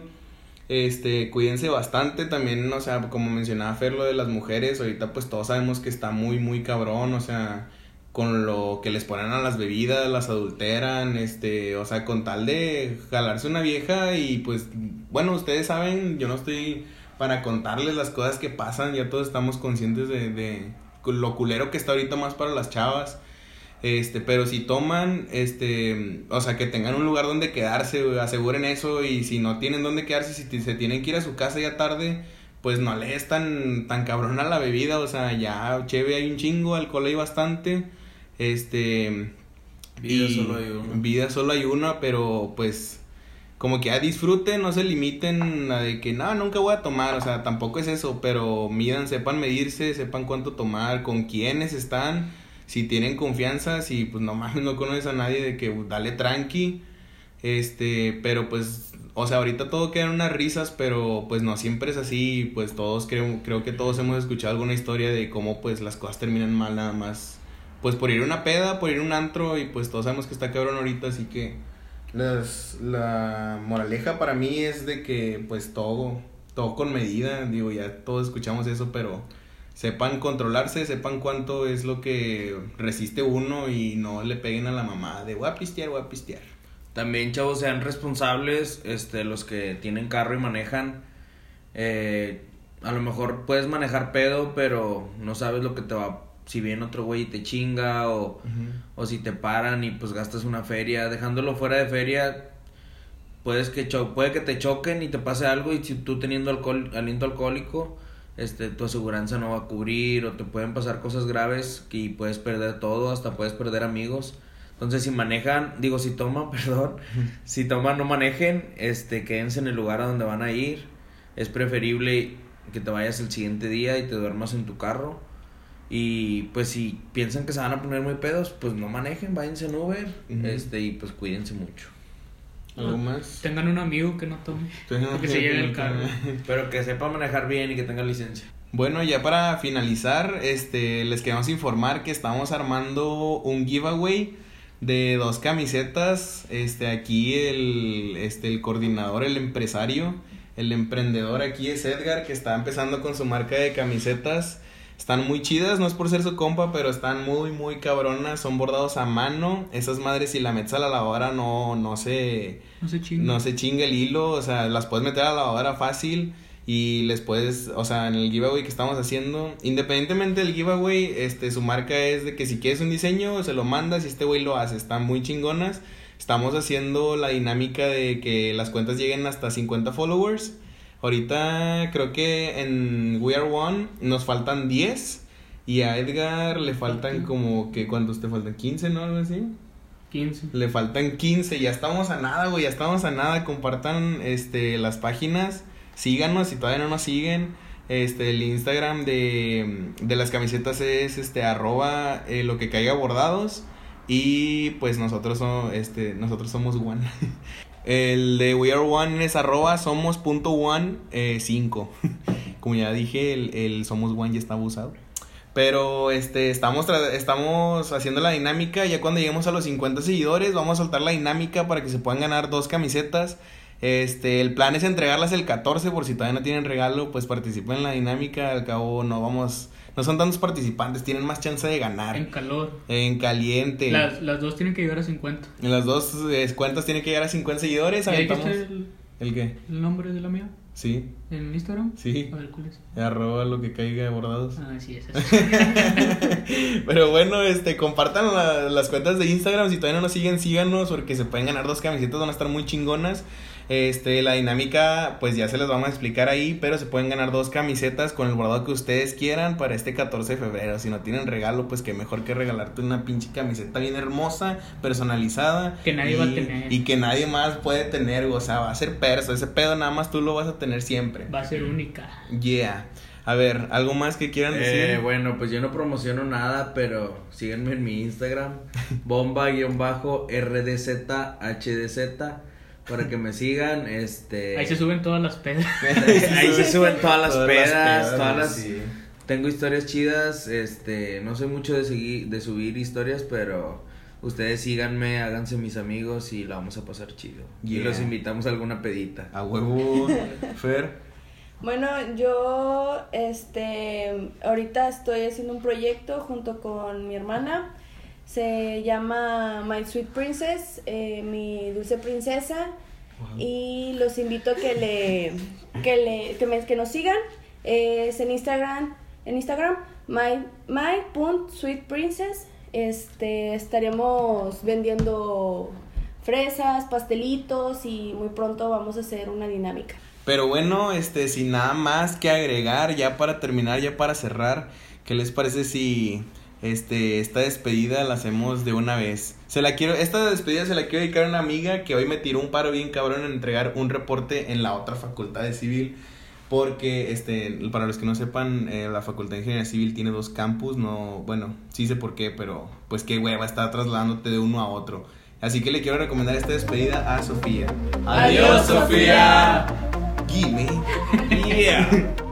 Este, cuídense bastante también, o sea, como mencionaba Fer, lo de las mujeres, ahorita pues todos sabemos que está muy, muy cabrón, o sea, con lo que les ponen a las bebidas, las adulteran, este, o sea, con tal de jalarse una vieja y pues, bueno, ustedes saben, yo no estoy para contarles las cosas que pasan, ya todos estamos conscientes de, de lo culero que está ahorita más para las chavas. Este, pero si toman, este, o sea, que tengan un lugar donde quedarse, aseguren eso y si no tienen donde quedarse, si se tienen que ir a su casa ya tarde, pues no les tan, tan cabrón a la bebida, o sea, ya cheve hay un chingo, alcohol hay bastante, este... Vida y solo hay una. Vida solo hay una, pero pues como que ya disfruten, no se limiten a de que no, nunca voy a tomar, o sea, tampoco es eso, pero midan, sepan medirse, sepan cuánto tomar, con quiénes están si tienen confianza, si pues no mames, *laughs* no conoces a nadie de que uh, dale tranqui, este, pero pues, o sea, ahorita todo quedan unas risas, pero pues no siempre es así, pues todos creo, creo que todos hemos escuchado alguna historia de cómo pues las cosas terminan mal nada más, pues por ir a una peda, por ir a un antro y pues todos sabemos que está cabrón ahorita, así que las, la moraleja para mí es de que pues todo, todo con medida, digo, ya todos escuchamos eso, pero sepan controlarse, sepan cuánto es lo que resiste uno y no le peguen a la mamá de voy a pistear, voy a pistear. También, chavos, sean responsables, este, los que tienen carro y manejan. Eh, a lo mejor puedes manejar pedo, pero no sabes lo que te va. Si viene otro güey y te chinga, o, o si te paran y pues gastas una feria. Dejándolo fuera de feria, puedes que cho puede que te choquen y te pase algo. Y si tú teniendo alcohol, aliento alcohólico, este, tu aseguranza no va a cubrir, o te pueden pasar cosas graves y puedes perder todo, hasta puedes perder amigos. Entonces, si manejan, digo, si toman, *laughs* perdón, si toman, no manejen, este, quédense en el lugar a donde van a ir. Es preferible que te vayas el siguiente día y te duermas en tu carro. Y pues si piensan que se van a poner muy pedos, pues no manejen, váyanse en Uber, este, y pues cuídense mucho. ¿Algo más? Tengan un amigo que no tome. Tengan que se lleve el carro. Pero que sepa manejar bien y que tenga licencia. Bueno, ya para finalizar, este, les queremos informar que estamos armando un giveaway de dos camisetas. Este, aquí el, este, el coordinador, el empresario, el emprendedor aquí es Edgar, que está empezando con su marca de camisetas. Están muy chidas, no es por ser su compa, pero están muy, muy cabronas. Son bordados a mano. Esas madres, si la metes a la lavadora, no, no se, No se chingue. no se chinga el hilo, o sea, las puedes meter a la lavadora fácil y les puedes, o sea, en el giveaway que estamos haciendo, independientemente del giveaway, este, su marca es de que si quieres un diseño, se lo mandas y este güey lo hace, están muy chingonas. Estamos haciendo la dinámica de que las cuentas lleguen hasta 50 followers. Ahorita creo que en We Are One nos faltan 10 y a Edgar le faltan como que, ¿cuántos te faltan? 15, ¿no? Algo así. 15. Le faltan 15, ya estamos a nada, güey, ya estamos a nada. Compartan este las páginas, síganos si todavía no nos siguen. Este, el Instagram de, de las camisetas es este arroba eh, lo que caiga bordados. Y pues nosotros somos, este, nosotros somos one. *laughs* El de We Are One es arroba somos punto one eh, cinco. *laughs* Como ya dije, el, el somos one ya está abusado. Pero este estamos estamos haciendo la dinámica, ya cuando lleguemos a los 50 seguidores, vamos a soltar la dinámica para que se puedan ganar dos camisetas. Este, el plan es entregarlas el 14 por si todavía no tienen regalo, pues participen en la dinámica, al cabo no vamos no son tantos participantes, tienen más chance de ganar. En calor. En caliente. Las, las dos tienen que llegar a 50. En las dos eh, cuentas tienen que llegar a 50 seguidores. ¿Ya aventamos- dijiste el, ¿El qué? el nombre de la mía? Sí, ¿En Instagram? sí. A ver, ¿cuál es? Arroba lo que caiga bordados. Ah, sí, esa. *laughs* Pero bueno, este, compartan la- las cuentas de Instagram. Si todavía no nos siguen, síganos porque se pueden ganar dos camisetas, van a estar muy chingonas. Este, la dinámica, pues ya se las vamos a explicar ahí, pero se pueden ganar dos camisetas con el bordado que ustedes quieran para este 14 de febrero. Si no tienen regalo, pues que mejor que regalarte una pinche camiseta bien hermosa, personalizada. Que nadie y, va a tener. Y que nadie más puede tener, o sea, va a ser perso. Ese pedo nada más tú lo vas a tener siempre. Va a ser única. Yeah. A ver, ¿algo más que quieran decir? Eh, bueno, pues yo no promociono nada, pero síganme en mi Instagram, *laughs* bomba-rdzhdz, para que me sigan, este... Ahí se suben todas las pedas. *laughs* Ahí se suben todas las Todas las pedas, todas las... sí. Tengo historias chidas, este, no soy mucho de seguir, de subir historias, pero ustedes síganme, háganse mis amigos y la vamos a pasar chido. Y los invitamos a alguna pedita. A huevo, *laughs* Fer. Bueno, yo este ahorita estoy haciendo un proyecto junto con mi hermana. Se llama My Sweet Princess, eh, mi dulce princesa. Y los invito a que le que le que, me- que nos sigan. Es en Instagram, en Instagram my my.sweetprincess. Este estaremos vendiendo fresas, pastelitos y muy pronto vamos a hacer una dinámica. Pero bueno, este, sin nada más que agregar, ya para terminar, ya para cerrar, ¿qué les parece si este, esta despedida la hacemos de una vez? Se la quiero, esta despedida se la quiero dedicar a una amiga que hoy me tiró un paro bien cabrón en entregar un reporte en la otra facultad de civil. Porque, este, para los que no sepan, eh, la Facultad de Ingeniería Civil tiene dos campus, no, bueno, sí sé por qué, pero pues qué hueva estar trasladándote de uno a otro. Así que le quiero recomendar esta despedida a Sofía. Adiós, Sofía. Gimme. *laughs* Yeah.